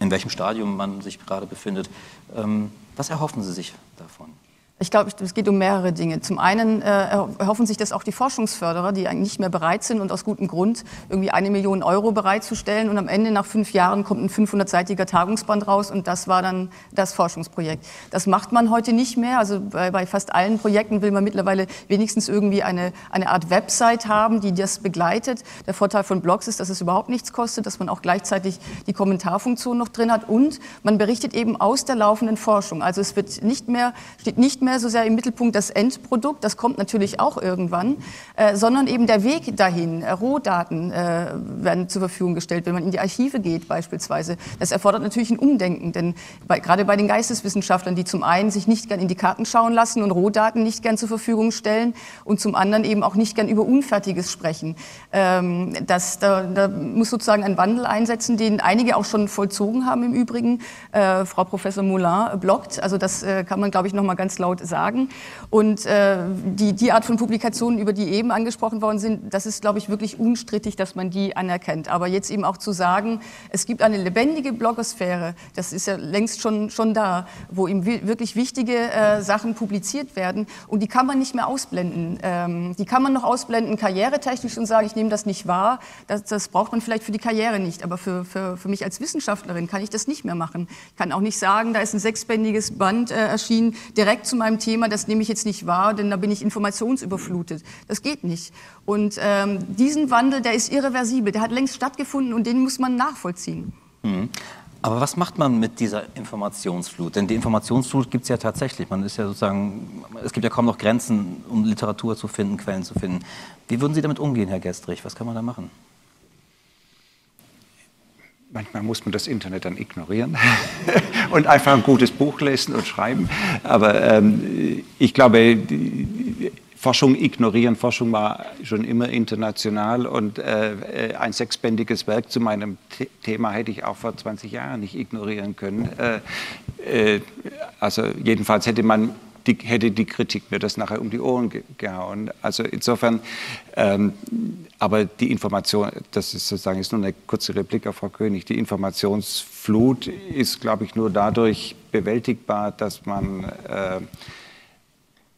in welchem Stadium man sich gerade befindet. Ähm, was erhoffen Sie sich davon? Ich glaube, es geht um mehrere Dinge. Zum einen äh, erhoffen sich das auch die Forschungsförderer, die eigentlich nicht mehr bereit sind und aus gutem Grund irgendwie eine Million Euro bereitzustellen. Und am Ende nach fünf Jahren kommt ein 500-seitiger Tagungsband raus und das war dann das Forschungsprojekt. Das macht man heute nicht mehr. Also bei, bei fast allen Projekten will man mittlerweile wenigstens irgendwie eine, eine Art Website haben, die das begleitet. Der Vorteil von Blogs ist, dass es überhaupt nichts kostet, dass man auch gleichzeitig die Kommentarfunktion noch drin hat und man berichtet eben aus der laufenden Forschung. Also es wird nicht mehr, steht nicht mehr mehr so sehr im Mittelpunkt das Endprodukt, das kommt natürlich auch irgendwann, äh, sondern eben der Weg dahin. Äh, Rohdaten äh, werden zur Verfügung gestellt, wenn man in die Archive geht beispielsweise. Das erfordert natürlich ein Umdenken, denn bei, gerade bei den Geisteswissenschaftlern, die zum einen sich nicht gern in die Karten schauen lassen und Rohdaten nicht gern zur Verfügung stellen und zum anderen eben auch nicht gern über Unfertiges sprechen. Ähm, das, da, da muss sozusagen ein Wandel einsetzen, den einige auch schon vollzogen haben im Übrigen. Äh, Frau Professor Moulin blockt, also das äh, kann man, glaube ich, noch mal ganz laut sagen. Und äh, die, die Art von Publikationen, über die eben angesprochen worden sind, das ist, glaube ich, wirklich unstrittig, dass man die anerkennt. Aber jetzt eben auch zu sagen, es gibt eine lebendige Blogosphäre, das ist ja längst schon, schon da, wo eben wirklich wichtige äh, Sachen publiziert werden und die kann man nicht mehr ausblenden. Ähm, die kann man noch ausblenden karrieretechnisch und sagen, ich nehme das nicht wahr. Das, das braucht man vielleicht für die Karriere nicht, aber für, für, für mich als Wissenschaftlerin kann ich das nicht mehr machen. Ich kann auch nicht sagen, da ist ein sechsbändiges Band äh, erschienen, direkt zu meinem Thema, das nehme ich jetzt nicht wahr, denn da bin ich informationsüberflutet. Das geht nicht. Und ähm, diesen Wandel, der ist irreversibel, der hat längst stattgefunden und den muss man nachvollziehen. Mhm. Aber was macht man mit dieser Informationsflut? Denn die Informationsflut gibt es ja tatsächlich. Man ist ja sozusagen, es gibt ja kaum noch Grenzen, um Literatur zu finden, Quellen zu finden. Wie würden Sie damit umgehen, Herr Gestrich? Was kann man da machen? Manchmal muss man das Internet dann ignorieren (laughs) und einfach ein gutes Buch lesen und schreiben. Aber ähm, ich glaube, die, Forschung ignorieren. Forschung war schon immer international und äh, ein sechsbändiges Werk zu meinem The Thema hätte ich auch vor 20 Jahren nicht ignorieren können. Äh, äh, also jedenfalls hätte man die, hätte die Kritik mir das nachher um die Ohren ge gehauen. Also insofern, ähm, aber die Information, das ist sozusagen ist nur eine kurze Replik auf Frau König, die Informationsflut ist, glaube ich, nur dadurch bewältigbar, dass man äh,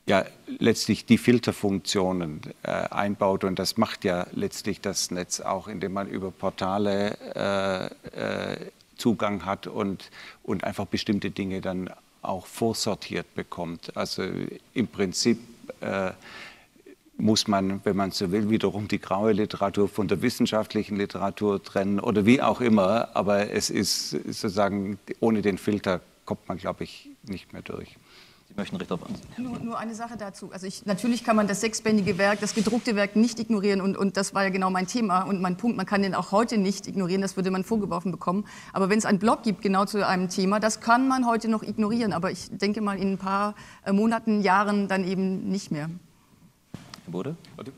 ja letztlich die Filterfunktionen äh, einbaut und das macht ja letztlich das Netz auch, indem man über Portale äh, äh, Zugang hat und, und einfach bestimmte Dinge dann auch vorsortiert bekommt. Also im Prinzip äh, muss man, wenn man so will, wiederum die graue Literatur von der wissenschaftlichen Literatur trennen oder wie auch immer, aber es ist sozusagen, ohne den Filter kommt man, glaube ich, nicht mehr durch. Sie möchten Richter nur, nur eine Sache dazu. Also ich, natürlich kann man das sechsbändige Werk, das gedruckte Werk nicht ignorieren und, und das war ja genau mein Thema und mein Punkt. Man kann den auch heute nicht ignorieren, das würde man vorgeworfen bekommen. Aber wenn es einen Blog gibt genau zu einem Thema, das kann man heute noch ignorieren. Aber ich denke mal in ein paar äh, Monaten, Jahren dann eben nicht mehr. Wurde?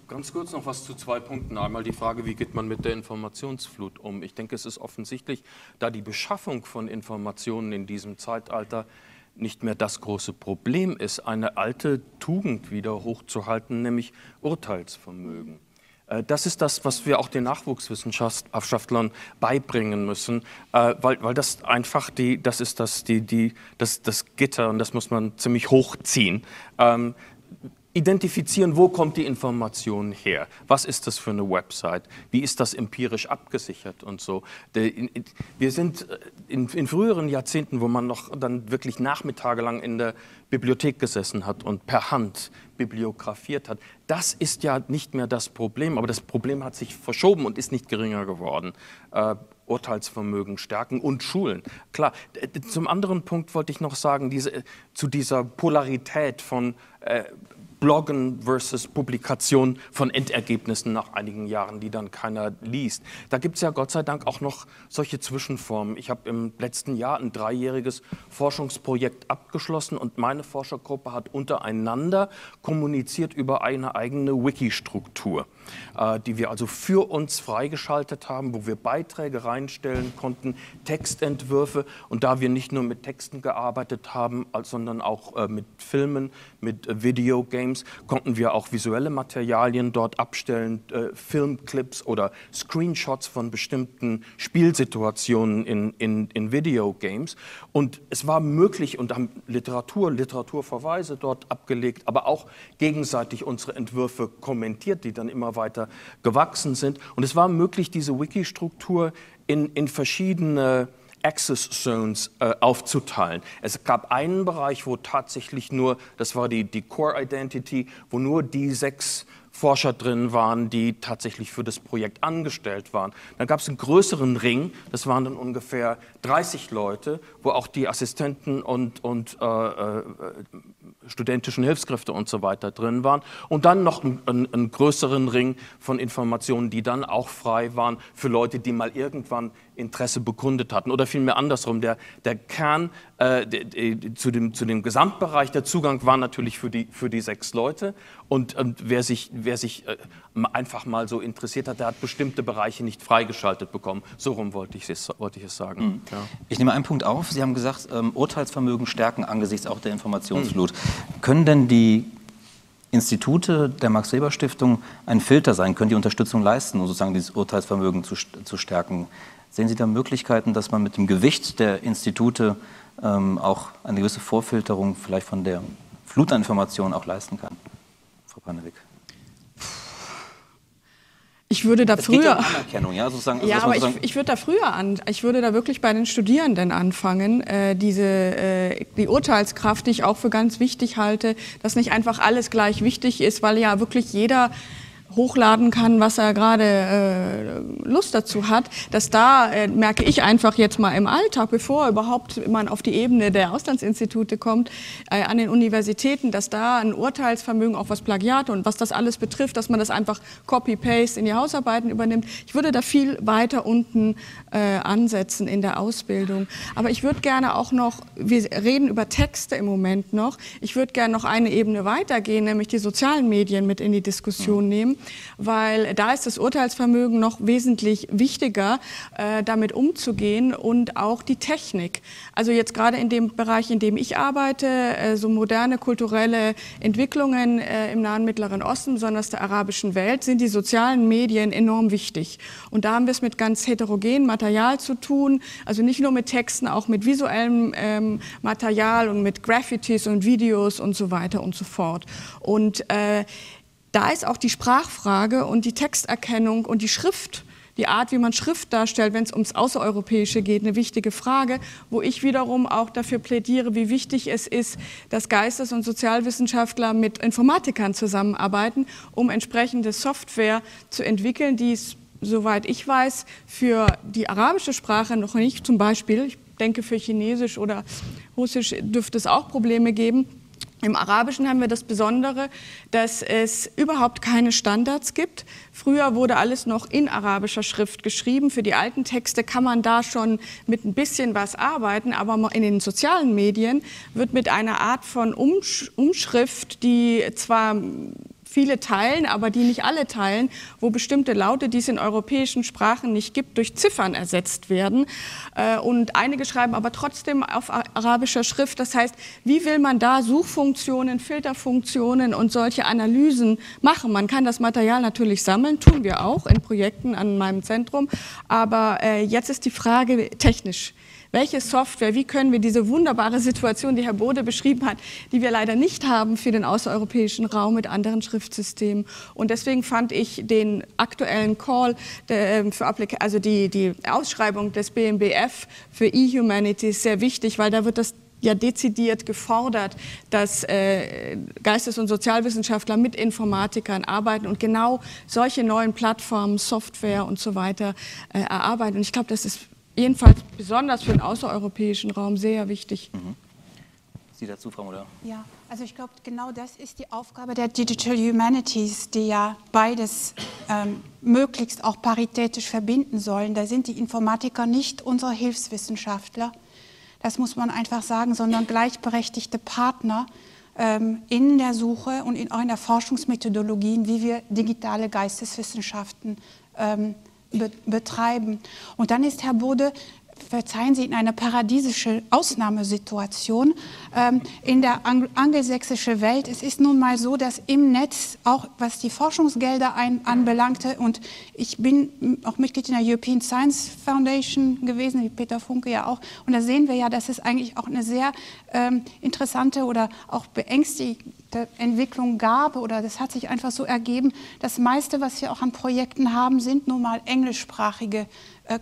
Ganz kurz noch was zu zwei Punkten. Einmal die Frage, wie geht man mit der Informationsflut um? Ich denke, es ist offensichtlich, da die Beschaffung von Informationen in diesem Zeitalter nicht mehr das große Problem ist, eine alte Tugend wieder hochzuhalten, nämlich Urteilsvermögen. Äh, das ist das, was wir auch den Nachwuchswissenschaftlern beibringen müssen, äh, weil, weil das einfach die, das ist das, die, die, das, das Gitter und das muss man ziemlich hochziehen. Identifizieren, wo kommt die Information her? Was ist das für eine Website? Wie ist das empirisch abgesichert und so? Wir sind äh, in, in, früheren Jahrzehnten, wo man noch dann wirklich nachmittagelang in der Bibliothek gesessen hat und per Hand bibliografiert hat. Das ist ja nicht mehr das Problem, aber das Problem hat sich verschoben und ist nicht geringer geworden. Äh, Urteilsvermögen stärken und schulen. Klar, zum anderen Punkt wollte ich noch sagen, diese, zu dieser Polarität von äh, Bloggen versus Publikation von Endergebnissen nach einigen Jahren, die dann keiner liest. Da gibt es ja Gott sei Dank auch noch solche Zwischenformen. Ich habe im letzten Jahr ein dreijähriges Forschungsprojekt abgeschlossen und meine Forschergruppe hat untereinander kommuniziert über eine eigene Wiki-Struktur. Äh, die wir also für uns freigeschaltet haben, wo wir Beiträge reinstellen konnten, Textentwürfe. Und da wir nicht nur mit Texten gearbeitet haben, sondern auch äh, mit Filmen, mit äh, Videogames, konnten wir auch visuelle Materialien dort abstellen, Filmclips oder Screenshots von bestimmten Spielsituationen in, in, in Videogames. Und es war möglich und haben Literatur, Literaturverweise dort abgelegt, aber auch gegenseitig unsere Entwürfe kommentiert, die dann immer weiter gewachsen sind. Und es war möglich, diese Wiki-Struktur in, in verschiedene Access Zones äh, aufzuteilen. Es gab einen Bereich, wo tatsächlich nur, das war die, die Core Identity, wo nur die sechs Forscher drin waren, die tatsächlich für das Projekt angestellt waren. Dann gab es einen größeren Ring, das waren dann ungefähr 30 Leute, wo auch die Assistenten und, und äh, äh, studentischen Hilfskräfte und so weiter drin waren. Und dann noch einen, einen, größeren Ring von Informationen, die dann auch frei waren für Leute, die mal irgendwann Interesse bekundet hatten. Oder vielmehr andersrum, der, der Kern äh, de, de, zu, dem, zu dem Gesamtbereich, der Zugang war natürlich für die, für die sechs Leute. Und, und wer sich, wer sich äh, einfach mal so interessiert hat, der hat bestimmte Bereiche nicht freigeschaltet bekommen. So rum wollte ich es, wollte ich es sagen. Mhm. Ja. Ich nehme einen Punkt auf. Sie haben gesagt, ähm, Urteilsvermögen stärken angesichts auch der Informationsflut. Mhm. Können denn die Institute der Max-Weber-Stiftung ein Filter sein? Können die Unterstützung leisten, um sozusagen dieses Urteilsvermögen zu, zu stärken? Sehen Sie da Möglichkeiten, dass man mit dem Gewicht der Institute ähm, auch eine gewisse Vorfilterung vielleicht von der Flut an Informationen auch leisten kann? Frau Panewik. Ich würde da es früher. Ja, um also ja aber ich, ich, würde da früher an. Ich würde da wirklich bei den Studierenden anfangen. Äh, diese äh, die Urteilskraft, die ich auch für ganz wichtig halte, dass nicht einfach alles gleich wichtig ist, weil ja wirklich jeder hochladen kann, was er gerade äh, Lust dazu hat, dass da äh, merke ich einfach jetzt mal im Alltag, bevor überhaupt man auf die Ebene der Auslandsinstitute kommt, äh, an den Universitäten, dass da ein Urteilsvermögen, auch was Plagiate und was das alles betrifft, dass man das einfach Copy-Paste in die Hausarbeiten übernimmt. Ich würde da viel weiter unten äh, ansetzen in der Ausbildung. Aber ich würde gerne auch noch, wir reden über Texte im Moment noch, ich würde gerne noch eine Ebene weitergehen, nämlich die sozialen Medien mit in die Diskussion nehmen weil da ist das Urteilsvermögen noch wesentlich wichtiger, äh, damit umzugehen und auch die Technik. Also jetzt gerade in dem Bereich, in dem ich arbeite, äh, so moderne kulturelle Entwicklungen äh, im nahen Mittleren Osten, besonders der arabischen Welt, sind die sozialen Medien enorm wichtig. Und da haben wir es mit ganz heterogenem Material zu tun, also nicht nur mit Texten, auch mit visuellem ähm, Material und mit Graffitis und Videos und so weiter und so fort. Und äh, da ist auch die Sprachfrage und die Texterkennung und die Schrift, die Art, wie man Schrift darstellt, wenn es ums Außereuropäische geht, eine wichtige Frage, wo ich wiederum auch dafür plädiere, wie wichtig es ist, dass Geistes- und Sozialwissenschaftler mit Informatikern zusammenarbeiten, um entsprechende Software zu entwickeln, die es, soweit ich weiß, für die arabische Sprache noch nicht zum Beispiel, ich denke für Chinesisch oder Russisch dürfte es auch Probleme geben, im Arabischen haben wir das Besondere, dass es überhaupt keine Standards gibt. Früher wurde alles noch in arabischer Schrift geschrieben. Für die alten Texte kann man da schon mit ein bisschen was arbeiten, aber in den sozialen Medien wird mit einer Art von Umschrift, die zwar viele teilen, aber die nicht alle teilen, wo bestimmte Laute, die es in europäischen Sprachen nicht gibt, durch Ziffern ersetzt werden. Äh, und einige schreiben aber trotzdem auf arabischer Schrift. Das heißt, wie will man da Suchfunktionen, Filterfunktionen und solche Analysen machen? Man kann das Material natürlich sammeln, tun wir auch in Projekten an meinem Zentrum. Aber äh, jetzt ist die Frage technisch welche Software, wie können wir diese wunderbare Situation, die Herr Bode beschrieben hat, die wir leider nicht haben für den außereuropäischen Raum mit anderen Schriftsystemen. Und deswegen fand ich den aktuellen Call ähm, für Applika also die, die Ausschreibung des BMBF für E-Humanities sehr wichtig, weil da wird das ja dezidiert gefordert, dass äh, Geistes- und Sozialwissenschaftler mit Informatikern arbeiten und genau solche neuen Plattformen, Software und so weiter äh, erarbeiten. Und ich glaube, das ist jedenfalls besonders für den außereuropäischen Raum sehr wichtig. Mhm. Sie dazu, Frau Mutter? Ja, also ich glaube, genau das ist die Aufgabe der Digital Humanities, die ja beides ähm, möglichst auch paritätisch verbinden sollen. Da sind die Informatiker nicht unsere Hilfswissenschaftler, das muss man einfach sagen, sondern gleichberechtigte Partner ähm, in der Suche und in, auch in der Forschungsmethodologien, wie wir digitale Geisteswissenschaften ähm, betreiben. Und dann ist Herr Bode verzeihen Sie, in einer paradiesischen Ausnahmesituation ähm, in der ang angelsächsischen Welt. Es ist nun mal so, dass im Netz, auch was die Forschungsgelder ein, anbelangte, und ich bin auch Mitglied in der European Science Foundation gewesen, wie Peter Funke ja auch, und da sehen wir ja, dass es eigentlich auch eine sehr ähm, interessante oder auch beängstigende Entwicklung gab oder das hat sich einfach so ergeben. Das meiste, was wir auch an Projekten haben, sind nun mal englischsprachige äh,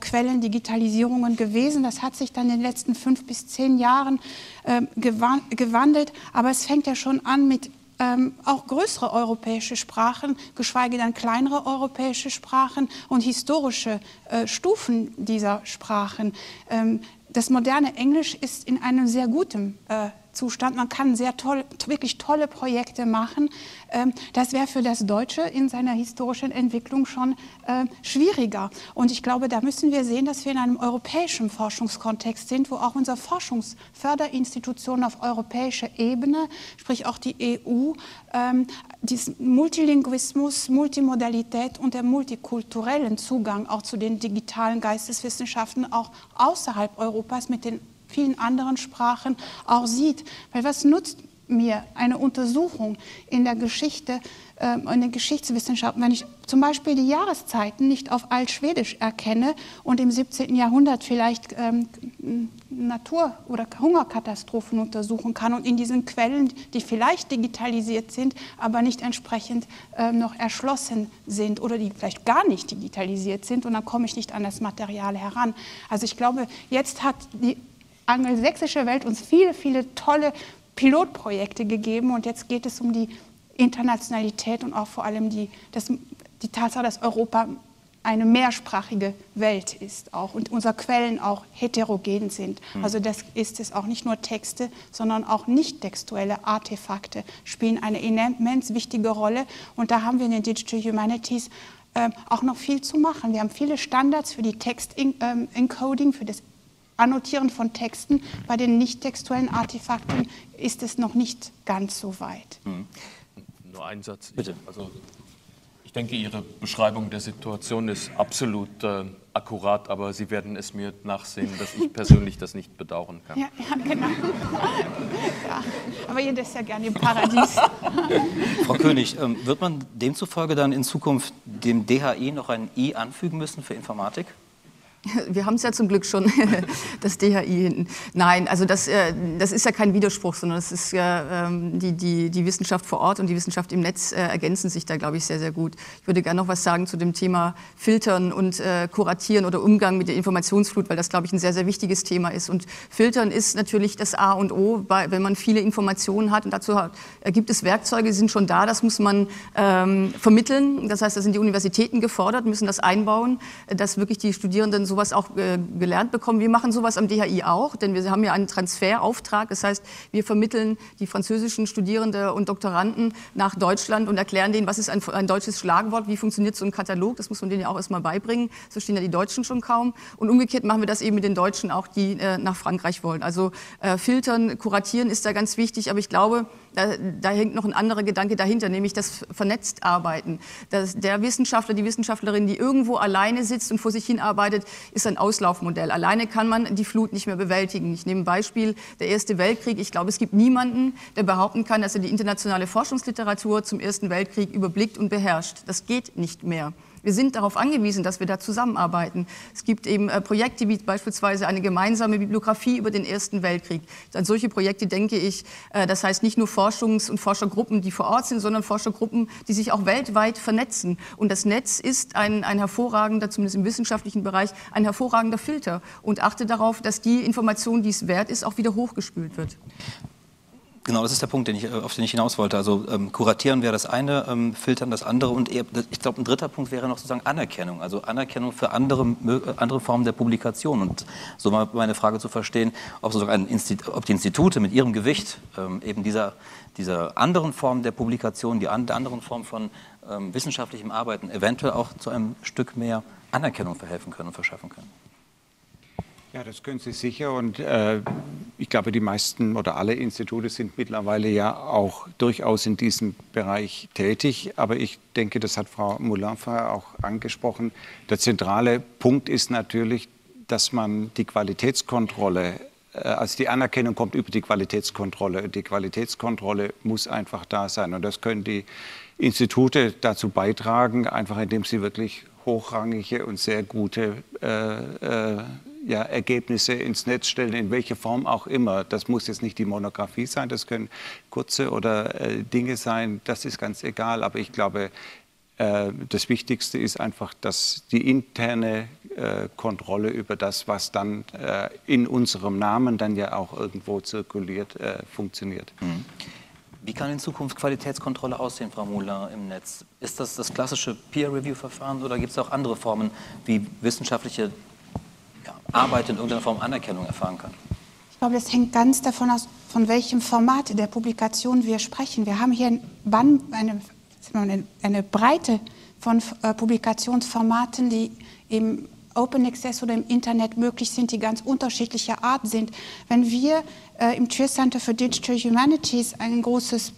Quellen, Digitalisierungen gewesen. Das hat sich dann in den letzten fünf bis zehn Jahren äh, gewandelt. Aber es fängt ja schon an mit ähm, auch größere europäische Sprachen, geschweige denn kleinere europäische Sprachen und historische äh, Stufen dieser Sprachen. Ähm, das moderne Englisch ist in einem sehr guten äh, Zustand. Man kann sehr toll, wirklich tolle Projekte machen. Ähm, das wäre für das Deutsche in seiner historischen Entwicklung schon äh, schwieriger. Und ich glaube, da müssen wir sehen, dass wir in einem europäischen Forschungskontext sind, wo auch unsere Forschungsförderinstitutionen auf europäischer Ebene, sprich auch die EU, ähm, diesen Multilinguismus, Multimodalität und der multikulturellen Zugang auch zu den digitalen Geisteswissenschaften auch außerhalb Europas mit den vielen anderen Sprachen auch sieht. Weil was nutzt mir eine Untersuchung in der Geschichte, äh, in der Geschichtswissenschaft, wenn ich zum Beispiel die Jahreszeiten nicht auf Altschwedisch erkenne und im 17. Jahrhundert vielleicht ähm, Natur- oder Hungerkatastrophen untersuchen kann und in diesen Quellen, die vielleicht digitalisiert sind, aber nicht entsprechend äh, noch erschlossen sind oder die vielleicht gar nicht digitalisiert sind und dann komme ich nicht an das Material heran. Also ich glaube, jetzt hat die angelsächsische Welt uns viele, viele tolle Pilotprojekte gegeben und jetzt geht es um die Internationalität und auch vor allem die, das, die Tatsache, dass Europa eine mehrsprachige Welt ist auch und unsere Quellen auch heterogen sind. Mhm. Also das ist es auch nicht nur Texte, sondern auch nicht textuelle Artefakte spielen eine immens wichtige Rolle und da haben wir in den Digital Humanities äh, auch noch viel zu machen. Wir haben viele Standards für die Text-Encoding, ähm, für das Annotieren von Texten. Bei den nicht textuellen Artefakten ist es noch nicht ganz so weit. Mhm. Nur ein Satz. Bitte. Also, ich denke, Ihre Beschreibung der Situation ist absolut äh, akkurat, aber Sie werden es mir nachsehen, dass ich persönlich das nicht bedauern kann. Ja, ja genau. (laughs) ja, aber ihr ist ja gerne im Paradies. (laughs) Frau König, ähm, wird man demzufolge dann in Zukunft dem DHI noch ein I anfügen müssen für Informatik? (laughs) Wir haben es ja zum Glück schon, (laughs) das DHI hinten. Nein, also das, äh, das ist ja kein Widerspruch, sondern das ist ja ähm, die, die, die Wissenschaft vor Ort und die Wissenschaft im Netz äh, ergänzen sich da, glaube ich, sehr, sehr gut. Ich würde gerne noch was sagen zu dem Thema Filtern und äh, Kuratieren oder Umgang mit der Informationsflut, weil das, glaube ich, ein sehr, sehr wichtiges Thema ist. Und Filtern ist natürlich das A und O, wenn man viele Informationen hat. Und dazu gibt es Werkzeuge, die sind schon da, das muss man ähm, vermitteln. Das heißt, da sind die Universitäten gefordert, müssen das einbauen, dass wirklich die Studierenden sowas auch äh, gelernt bekommen. Wir machen sowas am DHI auch, denn wir haben ja einen Transferauftrag. Das heißt, wir vermitteln die französischen Studierende und Doktoranden nach Deutschland und erklären denen, was ist ein, ein deutsches Schlagwort, wie funktioniert so ein Katalog. Das muss man denen ja auch erstmal beibringen. So stehen ja die Deutschen schon kaum. Und umgekehrt machen wir das eben mit den Deutschen auch, die äh, nach Frankreich wollen. Also äh, filtern, kuratieren ist da ganz wichtig. Aber ich glaube, da, da, hängt noch ein anderer Gedanke dahinter, nämlich das vernetzt arbeiten. Dass der Wissenschaftler, die Wissenschaftlerin, die irgendwo alleine sitzt und vor sich hin arbeitet, ist ein Auslaufmodell. Alleine kann man die Flut nicht mehr bewältigen. Ich nehme ein Beispiel, der Erste Weltkrieg. Ich glaube, es gibt niemanden, der behaupten kann, dass er die internationale Forschungsliteratur zum Ersten Weltkrieg überblickt und beherrscht. Das geht nicht mehr. Wir sind darauf angewiesen, dass wir da zusammenarbeiten. Es gibt eben äh, Projekte wie beispielsweise eine gemeinsame Bibliografie über den Ersten Weltkrieg. An solche Projekte denke ich, äh, das heißt nicht nur Forschungs- und Forschergruppen, die vor Ort sind, sondern Forschergruppen, die sich auch weltweit vernetzen. Und das Netz ist ein, ein hervorragender, zumindest im wissenschaftlichen Bereich, ein hervorragender Filter und achte darauf, dass die Information, die es wert ist, auch wieder hochgespült wird. Genau, das ist der Punkt, den ich, äh, auf den ich hinaus wollte. Also ähm, kuratieren wäre das eine, ähm, filtern das andere und eher, ich glaube, ein dritter Punkt wäre noch sozusagen Anerkennung, also Anerkennung für andere, äh, andere Formen der Publikation. Und so mal meine Frage zu verstehen, ob, sozusagen ob die Institute mit ihrem Gewicht ähm, eben dieser, dieser anderen Form der Publikation, die an, der anderen Form von ähm, wissenschaftlichem Arbeiten eventuell auch zu einem Stück mehr Anerkennung verhelfen können und verschaffen können. Ja, das können Sie sicher. Und äh, ich glaube, die meisten oder alle Institute sind mittlerweile ja auch durchaus in diesem Bereich tätig. Aber ich denke, das hat Frau Moulin vorher auch angesprochen. Der zentrale Punkt ist natürlich, dass man die Qualitätskontrolle, äh, also die Anerkennung kommt über die Qualitätskontrolle. Die Qualitätskontrolle muss einfach da sein. Und das können die Institute dazu beitragen, einfach indem sie wirklich hochrangige und sehr gute äh, äh, ja, Ergebnisse ins Netz stellen, in welcher Form auch immer. Das muss jetzt nicht die Monographie sein, das können kurze oder äh, Dinge sein, das ist ganz egal. Aber ich glaube, äh, das Wichtigste ist einfach, dass die interne äh, Kontrolle über das, was dann äh, in unserem Namen dann ja auch irgendwo zirkuliert, äh, funktioniert. Mhm. Wie kann in Zukunft Qualitätskontrolle aussehen, Frau Muller, im Netz? Ist das das klassische Peer-Review-Verfahren oder gibt es auch andere Formen, wie wissenschaftliche Arbeit in irgendeiner Form Anerkennung erfahren kann? Ich glaube, das hängt ganz davon aus, von welchem Format der Publikation wir sprechen. Wir haben hier ein Band, eine, eine, Breite von äh, Publikationsformaten, die im Open Access oder im Internet möglich sind, die ganz unterschiedlicher Art sind. Wenn wir äh, im Cheer Center for Digital Humanities ein großes,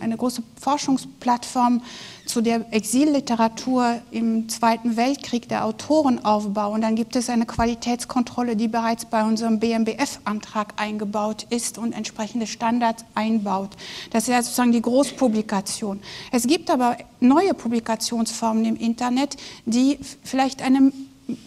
eine große Forschungsplattform zu der Exilliteratur im Zweiten Weltkrieg der Autoren aufbauen, dann gibt es eine Qualitätskontrolle, die bereits bei unserem BMBF-Antrag eingebaut ist und entsprechende Standards einbaut. Das ist ja sozusagen die Großpublikation. Es gibt aber neue Publikationsformen im Internet, die vielleicht einem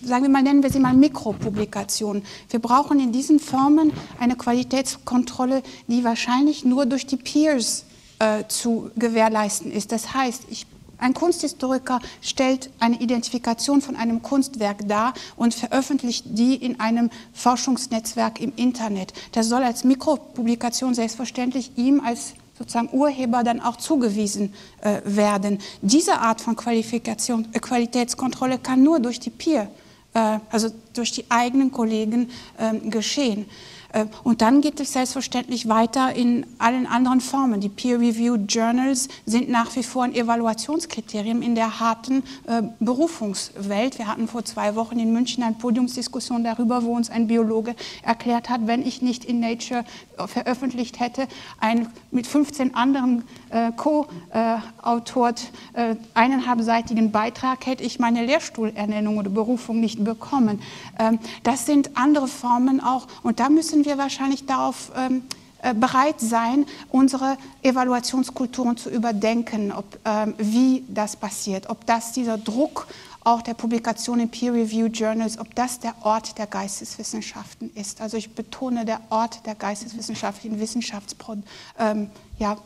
sagen wir mal, nennen wir sie mal Mikropublikationen. Wir brauchen in diesen Formen eine Qualitätskontrolle, die wahrscheinlich nur durch die Peers äh, zu gewährleisten ist. Das heißt, ich, ein Kunsthistoriker stellt eine Identifikation von einem Kunstwerk dar und veröffentlicht die in einem Forschungsnetzwerk im Internet. Das soll als Mikropublikation selbstverständlich ihm als sozusagen Urheber dann auch zugewiesen äh, werden. Diese Art von Qualifikation, äh, Qualitätskontrolle kann nur durch die Peer, äh, also durch die eigenen Kollegen ähm, geschehen. Äh, und dann geht es selbstverständlich weiter in allen anderen Formen. Die Peer-Reviewed Journals sind nach wie vor ein Evaluationskriterium in der harten äh, Berufungswelt. Wir hatten vor zwei Wochen in München eine Podiumsdiskussion darüber, wo uns ein Biologe erklärt hat, wenn ich nicht in Nature äh, veröffentlicht hätte, ein, mit 15 anderen äh, Co-Autort äh, eineinhalbseitigen Beitrag, hätte ich meine Lehrstuhlernennung oder Berufung nicht bekommen. Ähm, das sind andere Formen auch. Und da müssen wir wahrscheinlich darauf ähm, äh, bereit sein, unsere Evaluationskulturen zu überdenken, ob, ähm, wie das passiert, ob das dieser Druck auch der Publikation in Peer-Reviewed Journals, ob das der Ort der Geisteswissenschaften ist. Also ich betone der Ort der geisteswissenschaftlichen Wissenschaftsproduktion. Ähm, ja,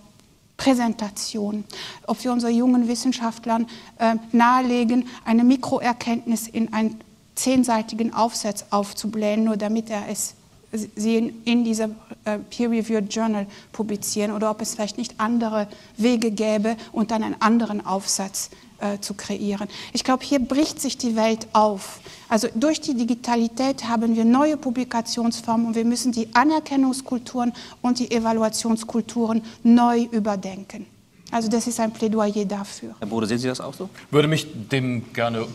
Präsentation, ob wir unseren jungen Wissenschaftlern äh, nahelegen, eine Mikroerkenntnis in einen zehnseitigen Aufsatz aufzublähen, nur damit er es sie in dieser äh, Peer-Reviewed Journal publizieren oder ob es vielleicht nicht andere Wege gäbe und dann einen anderen Aufsatz äh, zu kreieren. Ich glaube, hier bricht sich die Welt auf. Also durch die Digitalität haben wir neue Publikationsformen und wir müssen die Anerkennungskulturen und die Evaluationskulturen neu überdenken. Also das ist ein Plädoyer dafür. Herr Bode, sehen Sie das auch so? Würde mich dem gerne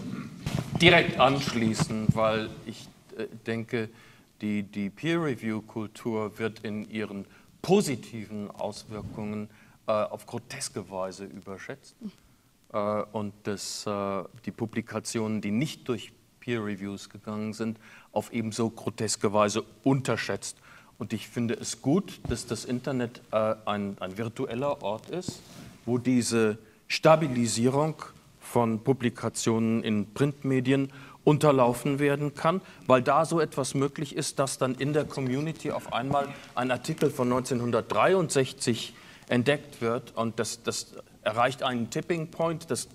direkt anschließen, weil ich äh, denke, die, die Peer-Review-Kultur wird in ihren positiven Auswirkungen äh, auf groteske Weise überschätzt. Äh, und das, äh, die Publikationen, die nicht durch Peer-Reviews gegangen sind, auf ebenso groteske Weise unterschätzt. Und ich finde es gut, dass das Internet äh, ein, ein virtueller Ort ist, wo diese Stabilisierung von Publikationen in Printmedien unterlaufen werden kann, weil da so etwas möglich ist, dass dann in der Community auf einmal ein Artikel von 1963 entdeckt wird und das, das erreicht einen Tipping Point, das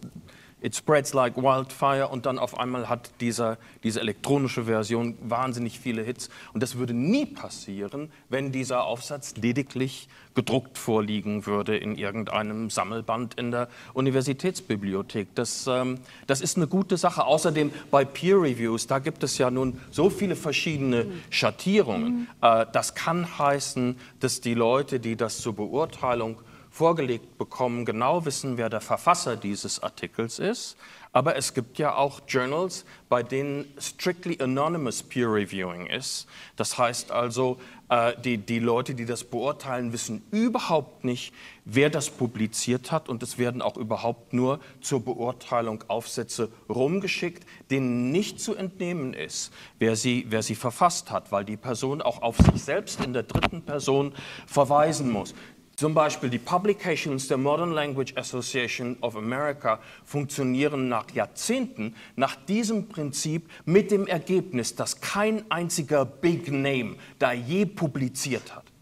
It spreads like wildfire und dann auf einmal hat dieser, diese elektronische Version wahnsinnig viele Hits. Und das würde nie passieren, wenn dieser Aufsatz lediglich gedruckt vorliegen würde in irgendeinem Sammelband in der Universitätsbibliothek. Das, ähm, das ist eine gute Sache. Außerdem bei Peer Reviews, da gibt es ja nun so viele verschiedene Schattierungen. Mhm. Äh, das kann heißen, dass die Leute, die das zur Beurteilung vorgelegt bekommen, genau wissen, wer der Verfasser dieses Artikels ist. Aber es gibt ja auch Journals, bei denen strictly anonymous Peer Reviewing ist. Das heißt also, äh, die, die Leute, die das beurteilen, wissen überhaupt nicht, wer das publiziert hat. Und es werden auch überhaupt nur zur Beurteilung Aufsätze rumgeschickt, denen nicht zu entnehmen ist, wer sie, wer sie verfasst hat, weil die Person auch auf sich selbst in der dritten Person verweisen muss. Zum Beispiel die Publications der Modern Language Association of America funktionieren nach Jahrzehnten nach diesem Prinzip mit dem Ergebnis, dass kein einziger Big Name da je publiziert hat.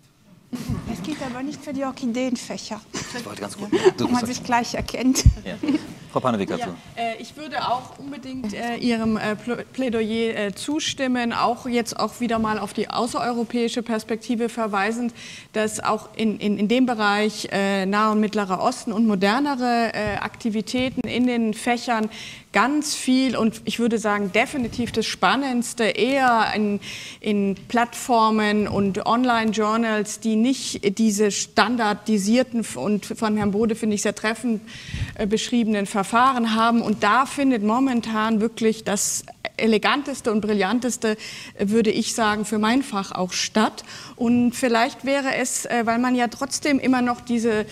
Es gilt aber nicht für die Orchideenfächer. Ich wollte ganz gut. Wo man sich gleich erkennt. Ja. Frau Panewig dazu. Ja, äh, ich würde auch unbedingt äh, Ihrem äh, Plädoyer zustimmen, auch jetzt auch wieder mal auf die außereuropäische Perspektive verweisend, dass auch in, in, in dem Bereich Nahe und Mittlerer Osten und modernere Aktivitäten in den Fächern ganz viel und ich würde sagen definitiv das Spannendste eher in, in Plattformen und Online-Journals, die nicht diese standardisierten und von Herrn Bode finde ich sehr treffend äh, beschriebenen Verfahren haben. Und da findet momentan wirklich das eleganteste und brillanteste, äh, würde ich sagen, für mein Fach auch statt. Und vielleicht wäre es, äh, weil man ja trotzdem immer noch diese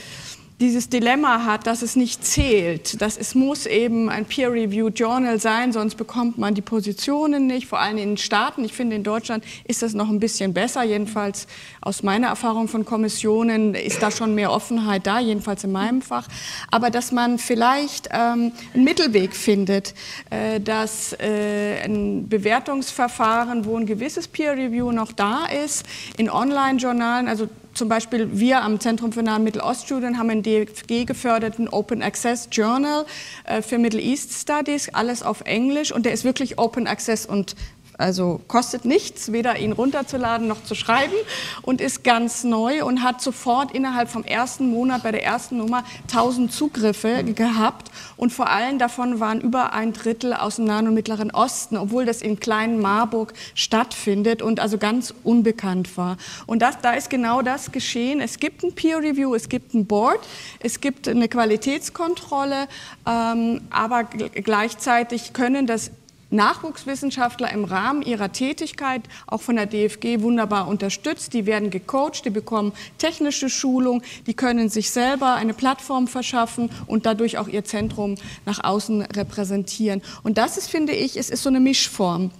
dieses Dilemma hat, dass es nicht zählt, dass es muss eben ein Peer-Reviewed Journal sein, sonst bekommt man die Positionen nicht, vor allem in den Staaten. Ich finde, in Deutschland ist das noch ein bisschen besser, jedenfalls aus meiner Erfahrung von Kommissionen ist da schon mehr Offenheit da, jedenfalls in meinem Fach. Aber dass man vielleicht ähm, einen Mittelweg findet, äh, dass äh, ein Bewertungsverfahren, wo ein gewisses Peer-Review noch da ist, in Online-Journalen, also zum Beispiel wir am Zentrum für Nahe- und Mitteloststudien haben einen DFG geförderten Open Access Journal äh, für Middle East Studies, alles auf Englisch. Und der ist wirklich Open Access und also kostet nichts, weder ihn runterzuladen noch zu schreiben und ist ganz neu und hat sofort innerhalb vom ersten Monat bei der ersten Nummer 1000 Zugriffe gehabt und vor allem davon waren über ein Drittel aus dem Nahen und Mittleren Osten, obwohl das in kleinen Marburg stattfindet und also ganz unbekannt war. Und das, da ist genau das geschehen. Es gibt ein Peer Review, es gibt ein Board, es gibt eine Qualitätskontrolle, ähm, aber gleichzeitig können das Nachwuchswissenschaftler im Rahmen ihrer Tätigkeit auch von der DFG wunderbar unterstützt. Die werden gecoacht, die bekommen technische Schulung, die können sich selber eine Plattform verschaffen und dadurch auch ihr Zentrum nach außen repräsentieren. Und das ist, finde ich, es ist so eine Mischform.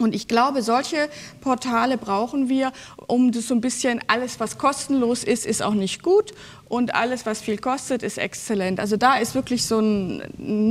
Und ich glaube, solche Portale brauchen wir, um das so ein bisschen, alles, was kostenlos ist, ist auch nicht gut und alles, was viel kostet, ist exzellent. Also da ist wirklich so ein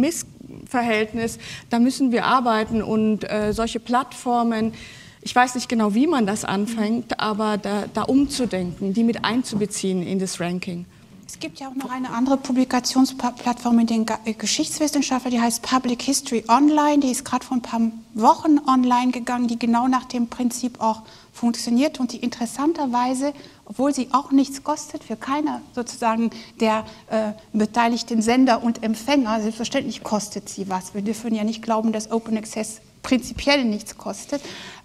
Missverhältnis, da müssen wir arbeiten und äh, solche Plattformen, ich weiß nicht genau, wie man das anfängt, aber da, da umzudenken, die mit einzubeziehen in das Ranking. Es gibt ja auch noch eine andere Publikationsplattform in den äh, Geschichtswissenschaften, die heißt Public History Online. Die ist gerade vor ein paar Wochen online gegangen, die genau nach dem Prinzip auch funktioniert und die interessanterweise, obwohl sie auch nichts kostet, für keiner sozusagen der äh, beteiligten Sender und Empfänger, selbstverständlich kostet sie was. Wir dürfen ja nicht glauben, dass Open Access prinzipiell nichts kostet.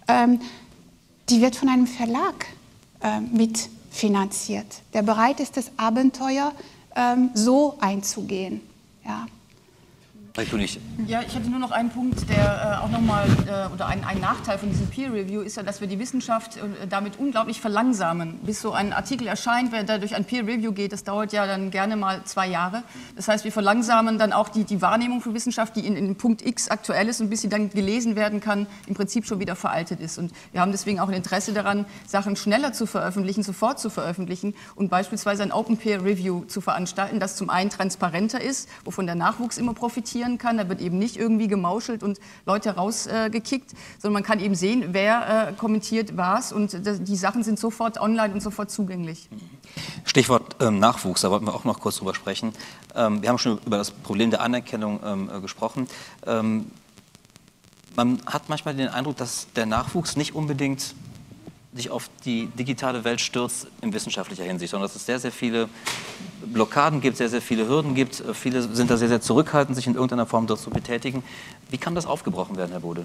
Ähm, die wird von einem Verlag äh, mit finanziert, der bereit ist, das Abenteuer ähm, so einzugehen. Ja. Ja, ich hätte nur noch einen Punkt, der äh, auch nochmal, äh, oder ein, ein, Nachteil von diesem Peer Review ist ja, dass wir die Wissenschaft äh, damit unglaublich verlangsamen. Bis so ein Artikel erscheint, wenn der durch ein Peer Review geht, das dauert ja dann gerne mal zwei Jahre. Das heißt, wir verlangsamen dann auch die, die Wahrnehmung für Wissenschaft, die in, in Punkt X aktuell ist und bis sie dann gelesen werden kann, im Prinzip schon wieder veraltet ist. Und wir haben deswegen auch ein Interesse daran, Sachen schneller zu veröffentlichen, sofort zu veröffentlichen und beispielsweise ein Open Peer Review zu veranstalten, das zum einen transparenter ist, wovon der Nachwuchs immer profitiert passieren kann. Da wird eben nicht irgendwie gemauschelt und Leute rausgekickt, äh, sondern man kann eben sehen, wer äh, kommentiert was und die Sachen sind sofort online und sofort zugänglich. Stichwort ähm, Nachwuchs, da wollten wir auch noch kurz drüber sprechen. Ähm, wir haben schon über das Problem der Anerkennung ähm, äh, gesprochen. Ähm, man hat manchmal den Eindruck, dass der Nachwuchs nicht unbedingt sich auf die digitale Welt stürzt in wissenschaftlicher Hinsicht, sondern dass es sehr, sehr viele Blockaden gibt, sehr, sehr viele Hürden gibt. Viele sind da sehr, sehr zurückhaltend, sich in irgendeiner Form dort zu betätigen. Wie kann das aufgebrochen werden, Herr Bode?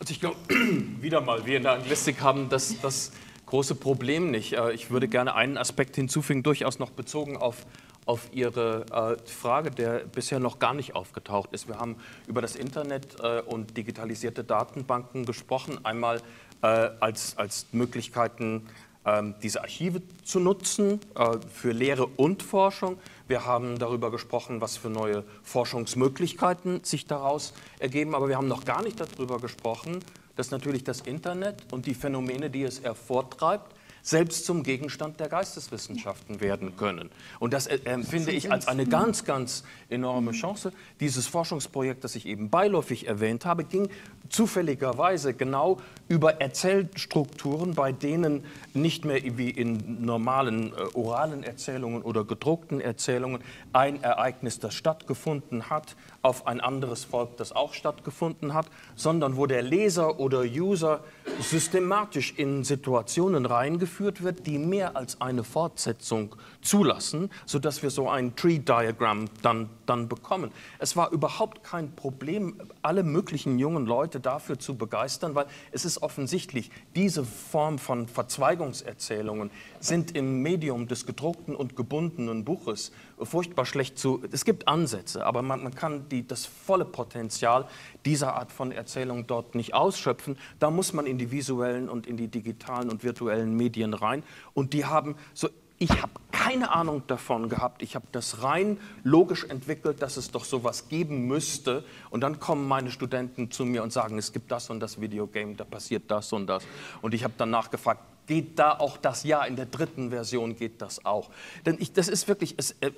Also ich glaube, (clears throat) wieder mal, wir in der Anglistik haben das, das große Problem nicht. Äh, ich würde gerne einen Aspekt hinzufügen, durchaus noch bezogen auf, auf Ihre äh, Frage, der bisher noch gar nicht aufgetaucht ist. Wir haben über das Internet äh, und digitalisierte Datenbanken gesprochen. Einmal als, als Möglichkeiten, ähm, diese Archive zu nutzen äh, für Lehre und Forschung. Wir haben darüber gesprochen, was für neue Forschungsmöglichkeiten sich daraus ergeben, aber wir haben noch gar nicht darüber gesprochen, dass natürlich das Internet und die Phänomene, die es hervortreibt, selbst zum Gegenstand der Geisteswissenschaften werden können. Und das äh, empfinde ich als eine ganz, ganz enorme Chance. Dieses Forschungsprojekt, das ich eben beiläufig erwähnt habe, ging zufälligerweise genau über Erzählstrukturen, bei denen nicht mehr wie in normalen äh, oralen Erzählungen oder gedruckten Erzählungen ein Ereignis, das stattgefunden hat, auf ein anderes Volk, das auch stattgefunden hat, sondern wo der Leser oder User systematisch in Situationen reingeführt wird, die mehr als eine Fortsetzung zulassen, sodass wir so ein Tree-Diagramm dann, dann bekommen. Es war überhaupt kein Problem, alle möglichen jungen Leute dafür zu begeistern, weil es ist offensichtlich, diese Form von Verzweigungserzählungen sind im Medium des gedruckten und gebundenen Buches furchtbar schlecht zu. Es gibt Ansätze, aber man, man kann die, das volle Potenzial dieser Art von Erzählung dort nicht ausschöpfen. Da muss man in die visuellen und in die digitalen und virtuellen Medien rein. Und die haben so ich habe keine Ahnung davon gehabt. Ich habe das rein logisch entwickelt, dass es doch sowas geben müsste. Und dann kommen meine Studenten zu mir und sagen, es gibt das und das Videogame, da passiert das und das. Und ich habe dann nachgefragt, geht da auch das? Ja, in der dritten Version geht das auch. Denn ich, das ist wirklich, es, äh,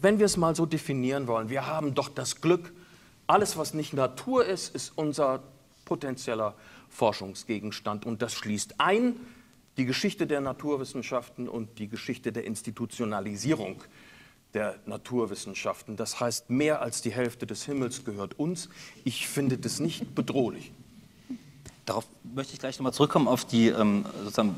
wenn wir es mal so definieren wollen, wir haben doch das Glück, alles, was nicht Natur ist, ist unser potenzieller Forschungsgegenstand. Und das schließt ein die Geschichte der Naturwissenschaften und die Geschichte der Institutionalisierung der Naturwissenschaften. Das heißt, mehr als die Hälfte des Himmels gehört uns. Ich finde das nicht (laughs) bedrohlich. Darauf möchte ich gleich nochmal zurückkommen, auf die, ähm, sozusagen,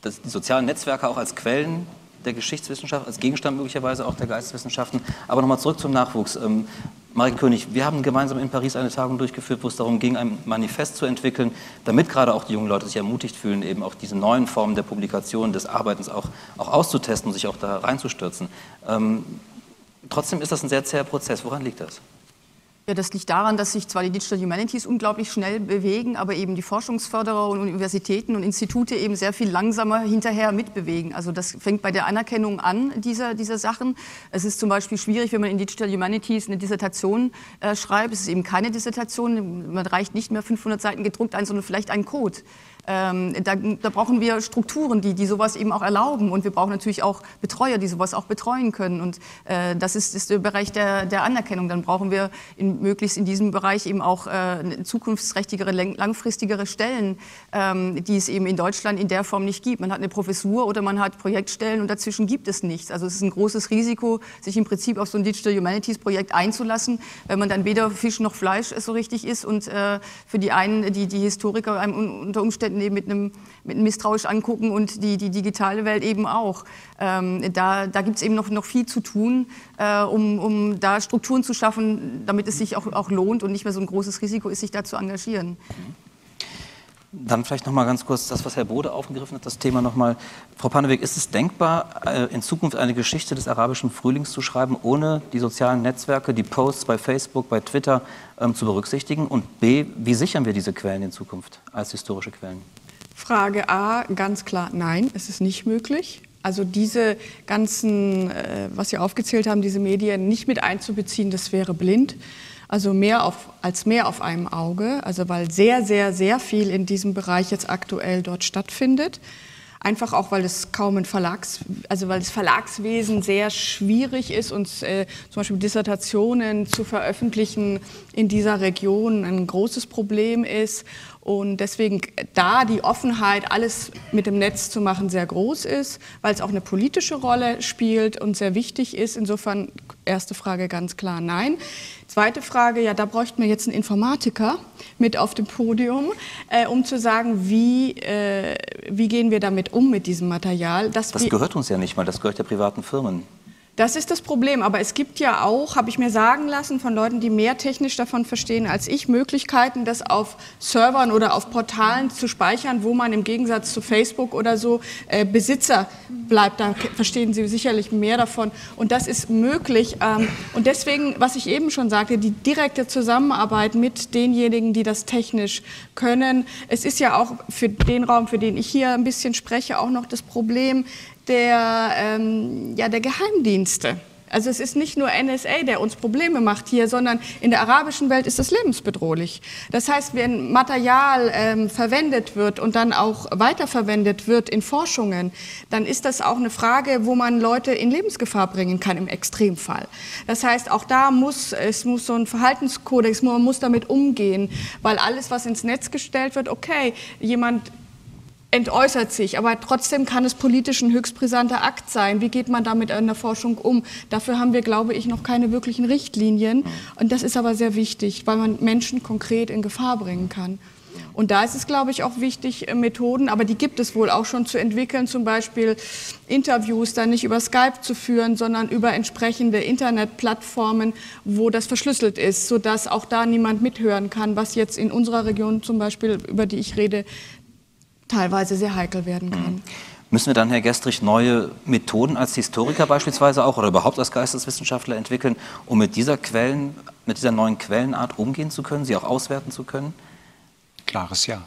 das, die sozialen Netzwerke auch als Quellen der Geschichtswissenschaft, als Gegenstand möglicherweise auch der Geisteswissenschaften. Aber nochmal zurück zum Nachwuchs. Ähm, Marek König, wir haben gemeinsam in Paris eine Tagung durchgeführt, wo es darum ging, ein Manifest zu entwickeln, damit gerade auch die jungen Leute sich ermutigt fühlen, eben auch diese neuen Formen der Publikation, des Arbeitens auch, auch auszutesten und sich auch da reinzustürzen. Ähm, trotzdem ist das ein sehr zäher Prozess. Woran liegt das? Ja, das liegt daran, dass sich zwar die Digital Humanities unglaublich schnell bewegen, aber eben die Forschungsförderer und Universitäten und Institute eben sehr viel langsamer hinterher mitbewegen. Also das fängt bei der Anerkennung an, dieser, dieser Sachen. Es ist zum Beispiel schwierig, wenn man in Digital Humanities eine Dissertation äh, schreibt. Es ist eben keine Dissertation. Man reicht nicht mehr 500 Seiten gedruckt ein, sondern vielleicht ein Code. Ähm, da, da, brauchen wir Strukturen, die, die sowas eben auch erlauben. Und wir brauchen natürlich auch Betreuer, die sowas auch betreuen können. Und äh, das ist, ist, der Bereich der, der, Anerkennung. Dann brauchen wir in, möglichst in diesem Bereich eben auch äh, zukunftsträchtigere, langfristigere Stellen, ähm, die es eben in Deutschland in der Form nicht gibt. Man hat eine Professur oder man hat Projektstellen und dazwischen gibt es nichts. Also es ist ein großes Risiko, sich im Prinzip auf so ein Digital Humanities Projekt einzulassen, wenn man dann weder Fisch noch Fleisch so richtig ist und äh, für die einen, die, die Historiker unter Umständen Umständen mit einem, mit einem misstrauisch angucken und die, die digitale Welt eben auch. Ähm, da da gibt es eben noch, noch viel zu tun, äh, um, um da Strukturen zu schaffen, damit es sich auch, auch lohnt und nicht mehr so ein großes Risiko ist, sich da zu engagieren. Dann vielleicht noch mal ganz kurz das, was Herr Bode aufgegriffen hat, das Thema noch mal. Frau Pannewick, ist es denkbar, äh, in Zukunft eine Geschichte des arabischen Frühlings zu schreiben, ohne die sozialen Netzwerke, die Posts bei Facebook, bei Twitter ähm, zu berücksichtigen? Und B, wie sichern wir diese Quellen in Zukunft als historische Quellen? Frage A, ganz klar, nein, es ist nicht möglich. Also diese ganzen, äh, was Sie aufgezählt haben, diese Medien nicht mit einzubeziehen, das wäre blind. Also mehr auf, als mehr auf einem Auge, also weil sehr, sehr, sehr viel in diesem Bereich jetzt aktuell dort stattfindet. Einfach auch, weil es kaum ein Verlags, also weil das Verlagswesen sehr schwierig ist und äh, zum Beispiel Dissertationen zu veröffentlichen in dieser Region ein großes Problem ist und deswegen da die Offenheit, alles mit dem Netz zu machen, sehr groß ist, weil es auch eine politische Rolle spielt und sehr wichtig ist. Insofern erste Frage ganz klar nein. Zweite Frage, ja, da bräuchten wir jetzt einen Informatiker mit auf dem Podium, äh, um zu sagen, wie, äh, wie gehen wir damit um mit diesem Material. das gehört uns ja nicht mal, das gehört ja privaten Firmen. Das ist das Problem. Aber es gibt ja auch, habe ich mir sagen lassen, von Leuten, die mehr technisch davon verstehen als ich, Möglichkeiten, das auf Servern oder auf Portalen zu speichern, wo man im Gegensatz zu Facebook oder so äh, Besitzer bleibt. Da verstehen Sie sicherlich mehr davon. Und das ist möglich. Ähm, und deswegen, was ich eben schon sagte, die direkte Zusammenarbeit mit denjenigen, die das technisch können. Es ist ja auch für den Raum, für den ich hier ein bisschen spreche, auch noch das Problem, der, ähm, ja, der Geheimdienste. Also es ist nicht nur NSA, der uns Probleme macht hier, sondern in der arabischen Welt ist es lebensbedrohlich. Das heißt, wenn Material ähm, verwendet wird und dann auch weiterverwendet wird in Forschungen, dann ist das auch eine Frage, wo man Leute in Lebensgefahr bringen kann im Extremfall. Das heißt, auch da muss es muss so ein Verhaltenskodex, man muss damit umgehen, weil alles, was ins Netz gestellt wird, okay, jemand entäußert sich, aber trotzdem kann es politisch ein höchst brisanter Akt sein. Wie geht man damit in der Forschung um? Dafür haben wir, glaube ich, noch keine wirklichen Richtlinien. Und das ist aber sehr wichtig, weil man Menschen konkret in Gefahr bringen kann. Und da ist es, glaube ich, auch wichtig, äh, Methoden, aber die gibt es wohl auch schon zu entwickeln, zum Beispiel Interviews dann nicht über Skype zu führen, sondern über entsprechende Internetplattformen, wo das verschlüsselt ist, sodass auch da niemand mithören kann, was jetzt in unserer Region zum Beispiel, über die ich rede, teilweise sehr heikel werden kann. Mhm. Müssen wir dann, Herr Gestrich, neue Methoden als Historiker beispielsweise auch oder überhaupt als Geisteswissenschaftler entwickeln, um mit dieser, Quellen, mit dieser neuen Quellenart umgehen zu können, sie auch auswerten zu können? Klares Ja.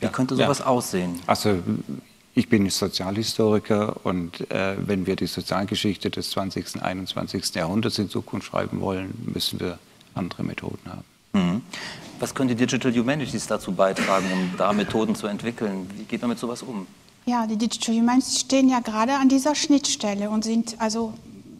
Wie ja. könnte sowas ja. aussehen? Also ich bin Sozialhistoriker und äh, wenn wir die Sozialgeschichte des 20. und 21. Jahrhunderts in Zukunft schreiben wollen, müssen wir andere Methoden haben. Mhm. Was können die Digital Humanities dazu beitragen, um da Methoden zu entwickeln? Wie geht man mit sowas um? Ja, die Digital Humanities stehen ja gerade an dieser Schnittstelle und sind also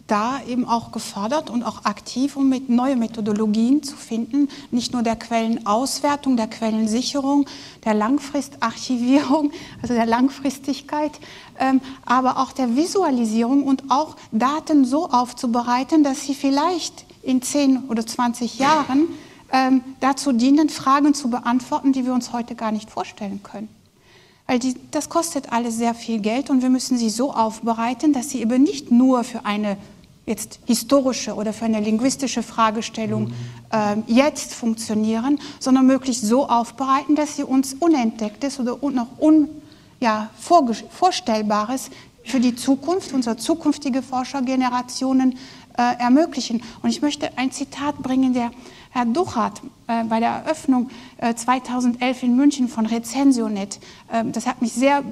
da eben auch gefordert und auch aktiv, um mit neue Methodologien zu finden, nicht nur der Quellenauswertung, der Quellensicherung, der Langfristarchivierung, (laughs) also der Langfristigkeit, ähm, aber auch der Visualisierung und auch Daten so aufzubereiten, dass sie vielleicht in 10 oder 20 Jahren ähm, dazu dienen, Fragen zu beantworten, die wir uns heute gar nicht vorstellen können. Weil die, das kostet alles sehr viel Geld und wir müssen sie so aufbereiten, dass sie eben nicht nur für eine jetzt historische oder für eine linguistische Fragestellung äh, jetzt funktionieren, sondern möglichst so aufbereiten, dass sie uns Unentdecktes oder noch un, ja, Vorstellbares für die Zukunft, unsere zukünftige Forschergenerationen äh, ermöglichen. Und ich möchte ein Zitat bringen, der Herr Duchat äh, bei der Eröffnung äh, 2011 in München von Rezensionet, äh, das hat mich sehr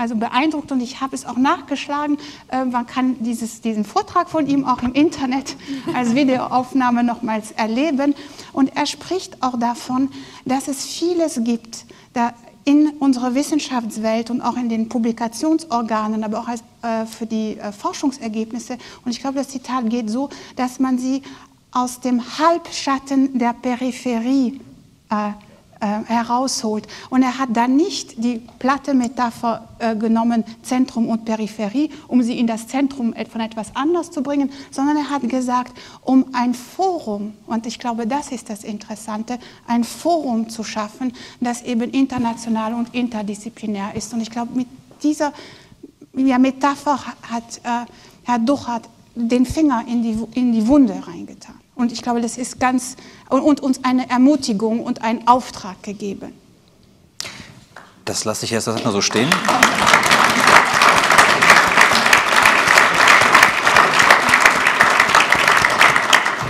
also beeindruckt und ich habe es auch nachgeschlagen. Äh, man kann dieses, diesen Vortrag von ihm auch im Internet (laughs) als Videoaufnahme nochmals erleben. Und er spricht auch davon, dass es vieles gibt, da in unserer Wissenschaftswelt und auch in den Publikationsorganen, aber auch als, äh, für die äh, Forschungsergebnisse. Und ich glaube, das Zitat geht so, dass man sie aus dem Halbschatten der Peripherie äh, äh, herausholt. Und er hat dann nicht die platte Metapher äh, genommen, Zentrum und Peripherie, um sie in das Zentrum von etwas anders zu bringen, sondern er hat gesagt, um ein Forum, und ich glaube, das ist das Interessante, ein Forum zu schaffen, das eben international und interdisziplinär ist. Und ich glaube, mit dieser ja, Metapher hat äh, Herr Duchat den Finger in die, in die Wunde reingetan. Und ich glaube, das ist ganz und uns eine Ermutigung und einen Auftrag gegeben. Das lasse ich erst mal so stehen.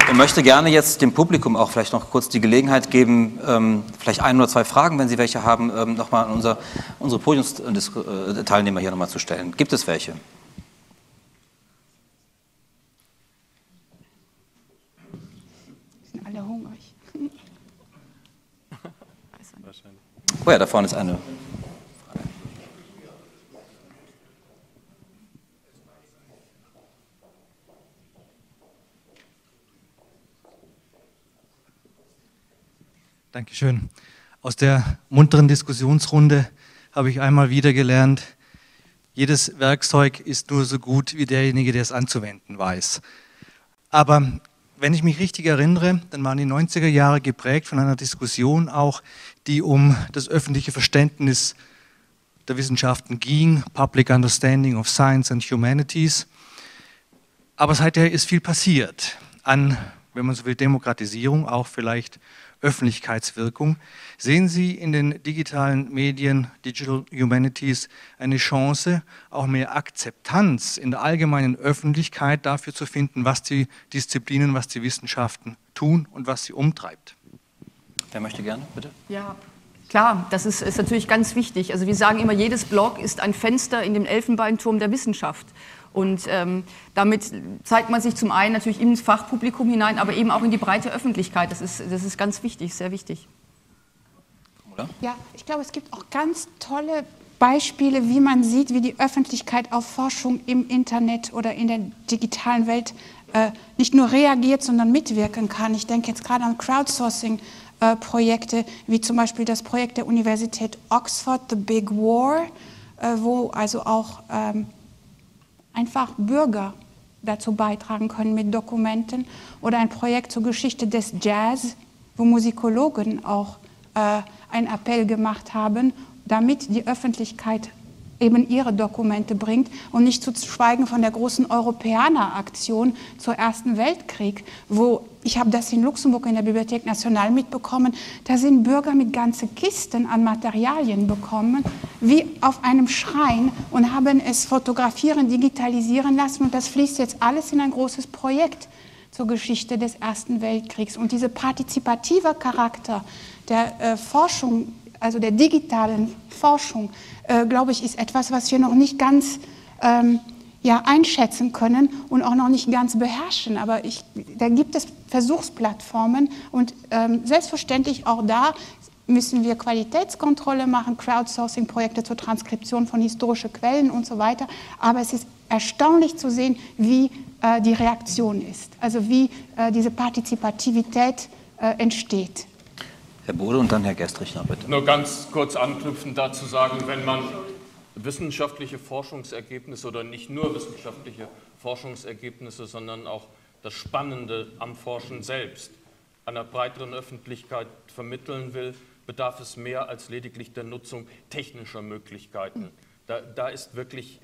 Ich möchte gerne jetzt dem Publikum auch vielleicht noch kurz die Gelegenheit geben, ähm, vielleicht ein oder zwei Fragen, wenn Sie welche haben, ähm, nochmal an unser, unsere Podiumsteilnehmer hier nochmal zu stellen. Gibt es welche? Oh ja, da vorne ist eine. Dankeschön. Aus der munteren Diskussionsrunde habe ich einmal wieder gelernt, jedes Werkzeug ist nur so gut wie derjenige, der es anzuwenden weiß. Aber wenn ich mich richtig erinnere, dann waren die 90er Jahre geprägt von einer Diskussion auch, die um das öffentliche Verständnis der Wissenschaften ging, Public Understanding of Science and Humanities. Aber seither ist viel passiert an, wenn man so will, Demokratisierung, auch vielleicht Öffentlichkeitswirkung. Sehen Sie in den digitalen Medien, Digital Humanities, eine Chance, auch mehr Akzeptanz in der allgemeinen Öffentlichkeit dafür zu finden, was die Disziplinen, was die Wissenschaften tun und was sie umtreibt? Wer möchte gerne, bitte? Ja, Klar, das ist, ist, natürlich ganz wichtig. Also wir sagen immer, jedes Blog ist ein Fenster in den Elfenbeinturm der Wissenschaft. Und ähm, damit zeigt man sich zum einen natürlich ins Fachpublikum hinein, aber eben auch in die breite Öffentlichkeit. Das ist, das ist ganz wichtig, sehr wichtig. Oder? Ja, ich glaube, es gibt auch ganz tolle Beispiele, wie man sieht, wie die Öffentlichkeit auf Forschung im Internet oder in der digitalen Welt äh, nicht nur reagiert, sondern mitwirken kann. Ich denke jetzt gerade an Crowdsourcing-Projekte, äh, wie zum Beispiel das Projekt der Universität Oxford, The Big War, äh, wo also auch ähm, einfach Bürger dazu beitragen können mit Dokumenten oder ein Projekt zur Geschichte des Jazz, wo Musikologen auch äh, einen Appell gemacht haben, damit die Öffentlichkeit eben ihre Dokumente bringt und nicht zu schweigen von der großen Europäer-Aktion zur Ersten Weltkrieg, wo ich habe das in Luxemburg in der Bibliothek National mitbekommen, da sind Bürger mit ganzen Kisten an Materialien bekommen, wie auf einem Schrein und haben es fotografieren, digitalisieren lassen und das fließt jetzt alles in ein großes Projekt zur Geschichte des Ersten Weltkriegs. Und dieser partizipative Charakter der äh, Forschung, also der digitalen Forschung, äh, glaube ich, ist etwas, was wir noch nicht ganz ähm, ja, einschätzen können und auch noch nicht ganz beherrschen. Aber ich, da gibt es Versuchsplattformen und ähm, selbstverständlich auch da müssen wir Qualitätskontrolle machen, Crowdsourcing-Projekte zur Transkription von historischen Quellen und so weiter. Aber es ist erstaunlich zu sehen, wie äh, die Reaktion ist, also wie äh, diese Partizipativität äh, entsteht. Herr Bode und dann Herr Gestrich noch bitte. Nur ganz kurz anknüpfend dazu sagen, wenn man wissenschaftliche Forschungsergebnisse oder nicht nur wissenschaftliche Forschungsergebnisse, sondern auch das Spannende am Forschen selbst einer breiteren Öffentlichkeit vermitteln will, bedarf es mehr als lediglich der Nutzung technischer Möglichkeiten. Da, da ist wirklich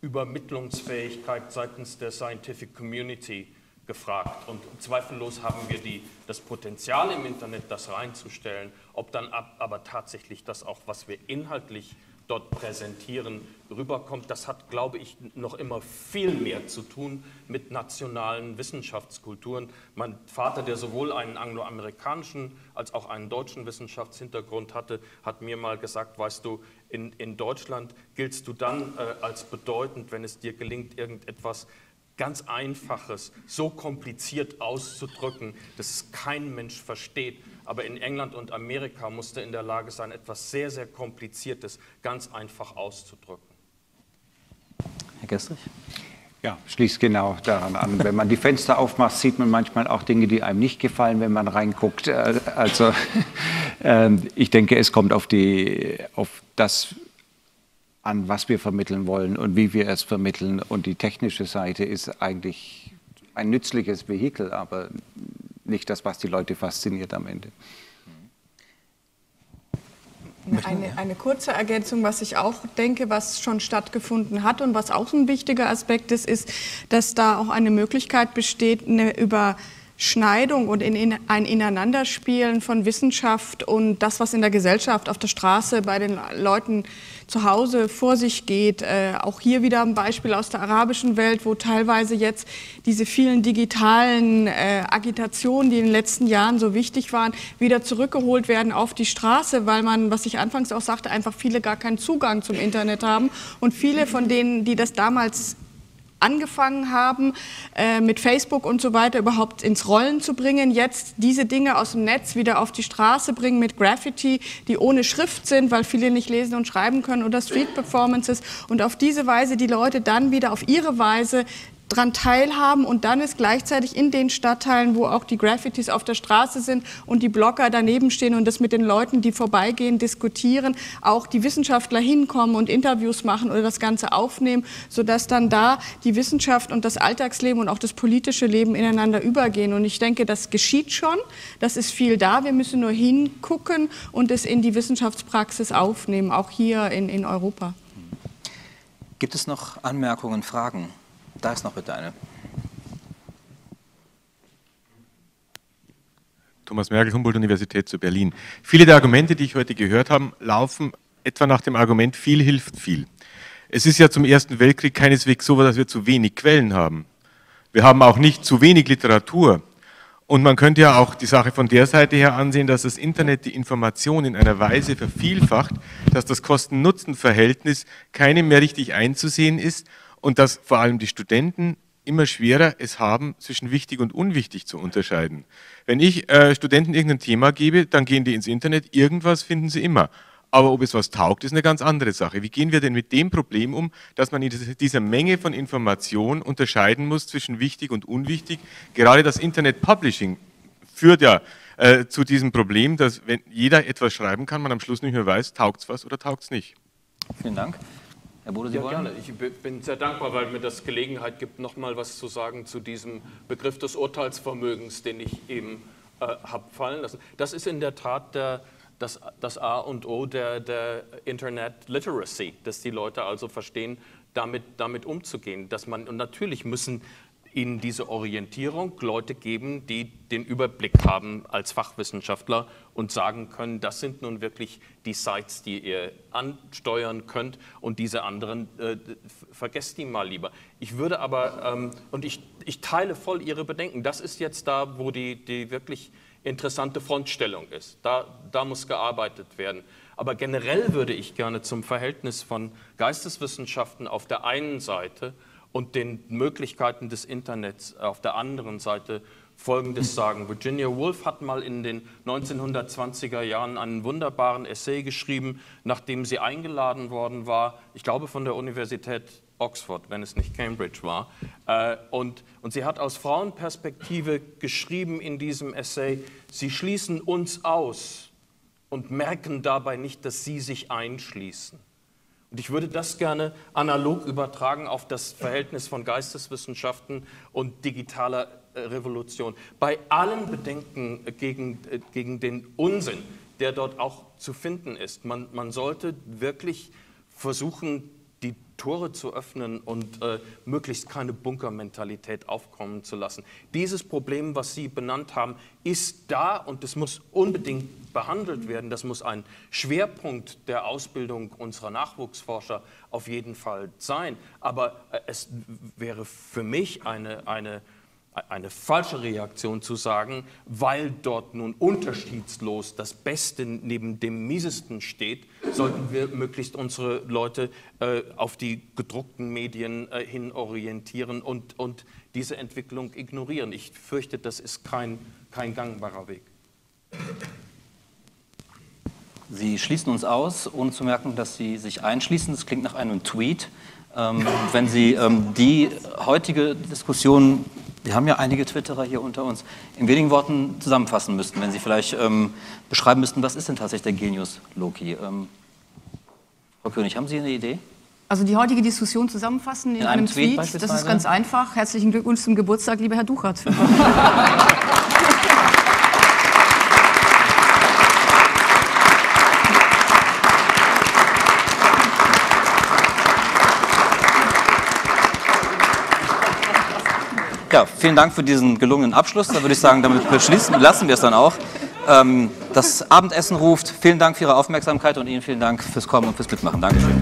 Übermittlungsfähigkeit seitens der Scientific Community gefragt. Und zweifellos haben wir die, das Potenzial im Internet, das reinzustellen. Ob dann ab, aber tatsächlich das auch, was wir inhaltlich dort präsentieren, rüberkommt, das hat, glaube ich, noch immer viel mehr zu tun mit nationalen Wissenschaftskulturen. Mein Vater, der sowohl einen angloamerikanischen als auch einen deutschen Wissenschaftshintergrund hatte, hat mir mal gesagt, weißt du, in, in Deutschland giltst du dann äh, als bedeutend, wenn es dir gelingt, irgendetwas ganz Einfaches so kompliziert auszudrücken, dass es kein Mensch versteht. Aber in England und Amerika musste in der Lage sein, etwas sehr, sehr Kompliziertes ganz einfach auszudrücken. Herr Gestrich? Ja, schließt genau daran an. Wenn man die Fenster aufmacht, sieht man manchmal auch Dinge, die einem nicht gefallen, wenn man reinguckt. Äh, also (laughs) ähm, ich denke, es kommt auf, die, auf das an, was wir vermitteln wollen und wie wir es vermitteln. Und die technische Seite ist eigentlich ein nützliches Vehikel, aber nicht das, was die Leute fasziniert am Ende. Eine, eine, kurze Ergänzung, was ich auch denke, was schon stattgefunden hat und was auch ein wichtiger Aspekt ist, ist, dass da auch eine Möglichkeit besteht, eine über Schneidung und in, in, ein Ineinanderspielen von Wissenschaft und das, was in der Gesellschaft, auf der Straße, bei den Leuten zu Hause vor sich geht. Äh, auch hier wieder ein Beispiel aus der arabischen Welt, wo teilweise jetzt diese vielen digitalen äh, Agitationen, die in den letzten Jahren so wichtig waren, wieder zurückgeholt werden auf die Straße, weil man, was ich anfangs auch sagte, einfach viele gar keinen Zugang zum Internet haben und viele von denen, die das damals angefangen haben, äh, mit Facebook und so weiter überhaupt ins Rollen zu bringen, jetzt diese Dinge aus dem Netz wieder auf die Straße bringen mit Graffiti, die ohne Schrift sind, weil viele nicht lesen und schreiben können oder Street Performances und auf diese Weise die Leute dann wieder auf ihre Weise daran teilhaben und dann ist gleichzeitig in den Stadtteilen, wo auch die Graffitis auf der Straße sind und die Blogger daneben stehen und das mit den Leuten, die vorbeigehen, diskutieren, auch die Wissenschaftler hinkommen und Interviews machen oder das Ganze aufnehmen, sodass dann da die Wissenschaft und das Alltagsleben und auch das politische Leben ineinander übergehen. Und ich denke, das geschieht schon, das ist viel da, wir müssen nur hingucken und es in die Wissenschaftspraxis aufnehmen, auch hier in, in Europa. Gibt es noch Anmerkungen, Fragen? Da ist noch bitte eine. Thomas Merkel, Humboldt-Universität zu Berlin. Viele der Argumente, die ich heute gehört habe, laufen etwa nach dem Argument, viel hilft viel. Es ist ja zum Ersten Weltkrieg keineswegs so, dass wir zu wenig Quellen haben. Wir haben auch nicht zu wenig Literatur. Und man könnte ja auch die Sache von der Seite her ansehen, dass das Internet die Information in einer Weise vervielfacht, dass das Kosten-Nutzen-Verhältnis keinem mehr richtig einzusehen ist und dass vor allem die Studenten immer schwerer es haben, zwischen wichtig und unwichtig zu unterscheiden. Wenn ich äh, Studenten irgendein Thema gebe, dann gehen die ins Internet, irgendwas finden sie immer. Aber ob es was taugt, ist eine ganz andere Sache. Wie gehen wir denn mit dem Problem um, dass man in dieser Menge von Informationen unterscheiden muss zwischen wichtig und unwichtig? Gerade das Internet Publishing führt ja äh, zu diesem Problem, dass wenn jeder etwas schreiben kann, man am Schluss nicht mehr weiß, taugt es was oder taugt es nicht. Vielen Dank. Herr Bode, Sie ja, wollen? gerne. Ich bin sehr dankbar, weil mir das Gelegenheit gibt, noch mal was zu sagen zu diesem Begriff des Urteilsvermögens, den ich eben äh, habe fallen lassen. Das ist in der Tat der, das, das A und O der, der Internet Literacy, dass die Leute also verstehen, damit, damit umzugehen. Dass man, und natürlich müssen ihnen diese Orientierung Leute geben, die den Überblick haben als Fachwissenschaftler und sagen können, das sind nun wirklich die Sites, die ihr ansteuern könnt und diese anderen, äh, vergesst die mal lieber. Ich würde aber, ähm, und ich, ich teile voll Ihre Bedenken, das ist jetzt da, wo die, die wirklich interessante Frontstellung ist. Da, da muss gearbeitet werden. Aber generell würde ich gerne zum Verhältnis von Geisteswissenschaften auf der einen Seite und den Möglichkeiten des Internets auf der anderen Seite Folgendes sagen. Virginia Woolf hat mal in den 1920er Jahren einen wunderbaren Essay geschrieben, nachdem sie eingeladen worden war, ich glaube von der Universität Oxford, wenn es nicht Cambridge war. Äh, und, und sie hat aus Frauenperspektive geschrieben in diesem Essay, sie schließen uns aus und merken dabei nicht, dass sie sich einschließen. Und ich würde das gerne analog übertragen auf das Verhältnis von Geisteswissenschaften und digitaler äh, Revolution. Bei allen Bedenken gegen, äh, gegen den Unsinn, der dort auch zu finden ist, man, man sollte wirklich versuchen, Tore zu öffnen und äh, möglichst keine Bunkermentalität aufkommen zu lassen. Dieses Problem, was Sie benannt haben, ist da und es muss unbedingt behandelt werden. Das muss ein Schwerpunkt der Ausbildung unserer Nachwuchsforscher auf jeden Fall sein. Aber äh, es wäre für mich eine, eine eine falsche Reaktion zu sagen, weil dort nun unterschiedslos das Beste neben dem Miesesten steht, sollten wir möglichst unsere Leute äh, auf die gedruckten Medien äh, hin orientieren und, und diese Entwicklung ignorieren. Ich fürchte, das ist kein, kein gangbarer Weg. Sie schließen uns aus, ohne zu merken, dass Sie sich einschließen. Das klingt nach einem Tweet. Ähm, wenn Sie ähm, die heutige Diskussion wir haben ja einige Twitterer hier unter uns, in wenigen Worten zusammenfassen müssten, wenn Sie vielleicht ähm, beschreiben müssten, was ist denn tatsächlich der Genius Loki? Ähm, Frau König, haben Sie eine Idee? Also die heutige Diskussion zusammenfassen in, in einem, einem, Tweet, Tweet das ist ganz einfach. Herzlichen Glückwunsch zum Geburtstag, lieber Herr Duchert. (laughs) (laughs) Ja, vielen Dank für diesen gelungenen Abschluss. Da würde ich sagen, damit beschließen, lassen wir es dann auch. Ähm, das Abendessen ruft. Vielen Dank für Ihre Aufmerksamkeit und Ihnen vielen Dank fürs Kommen und fürs Mitmachen. Dankeschön.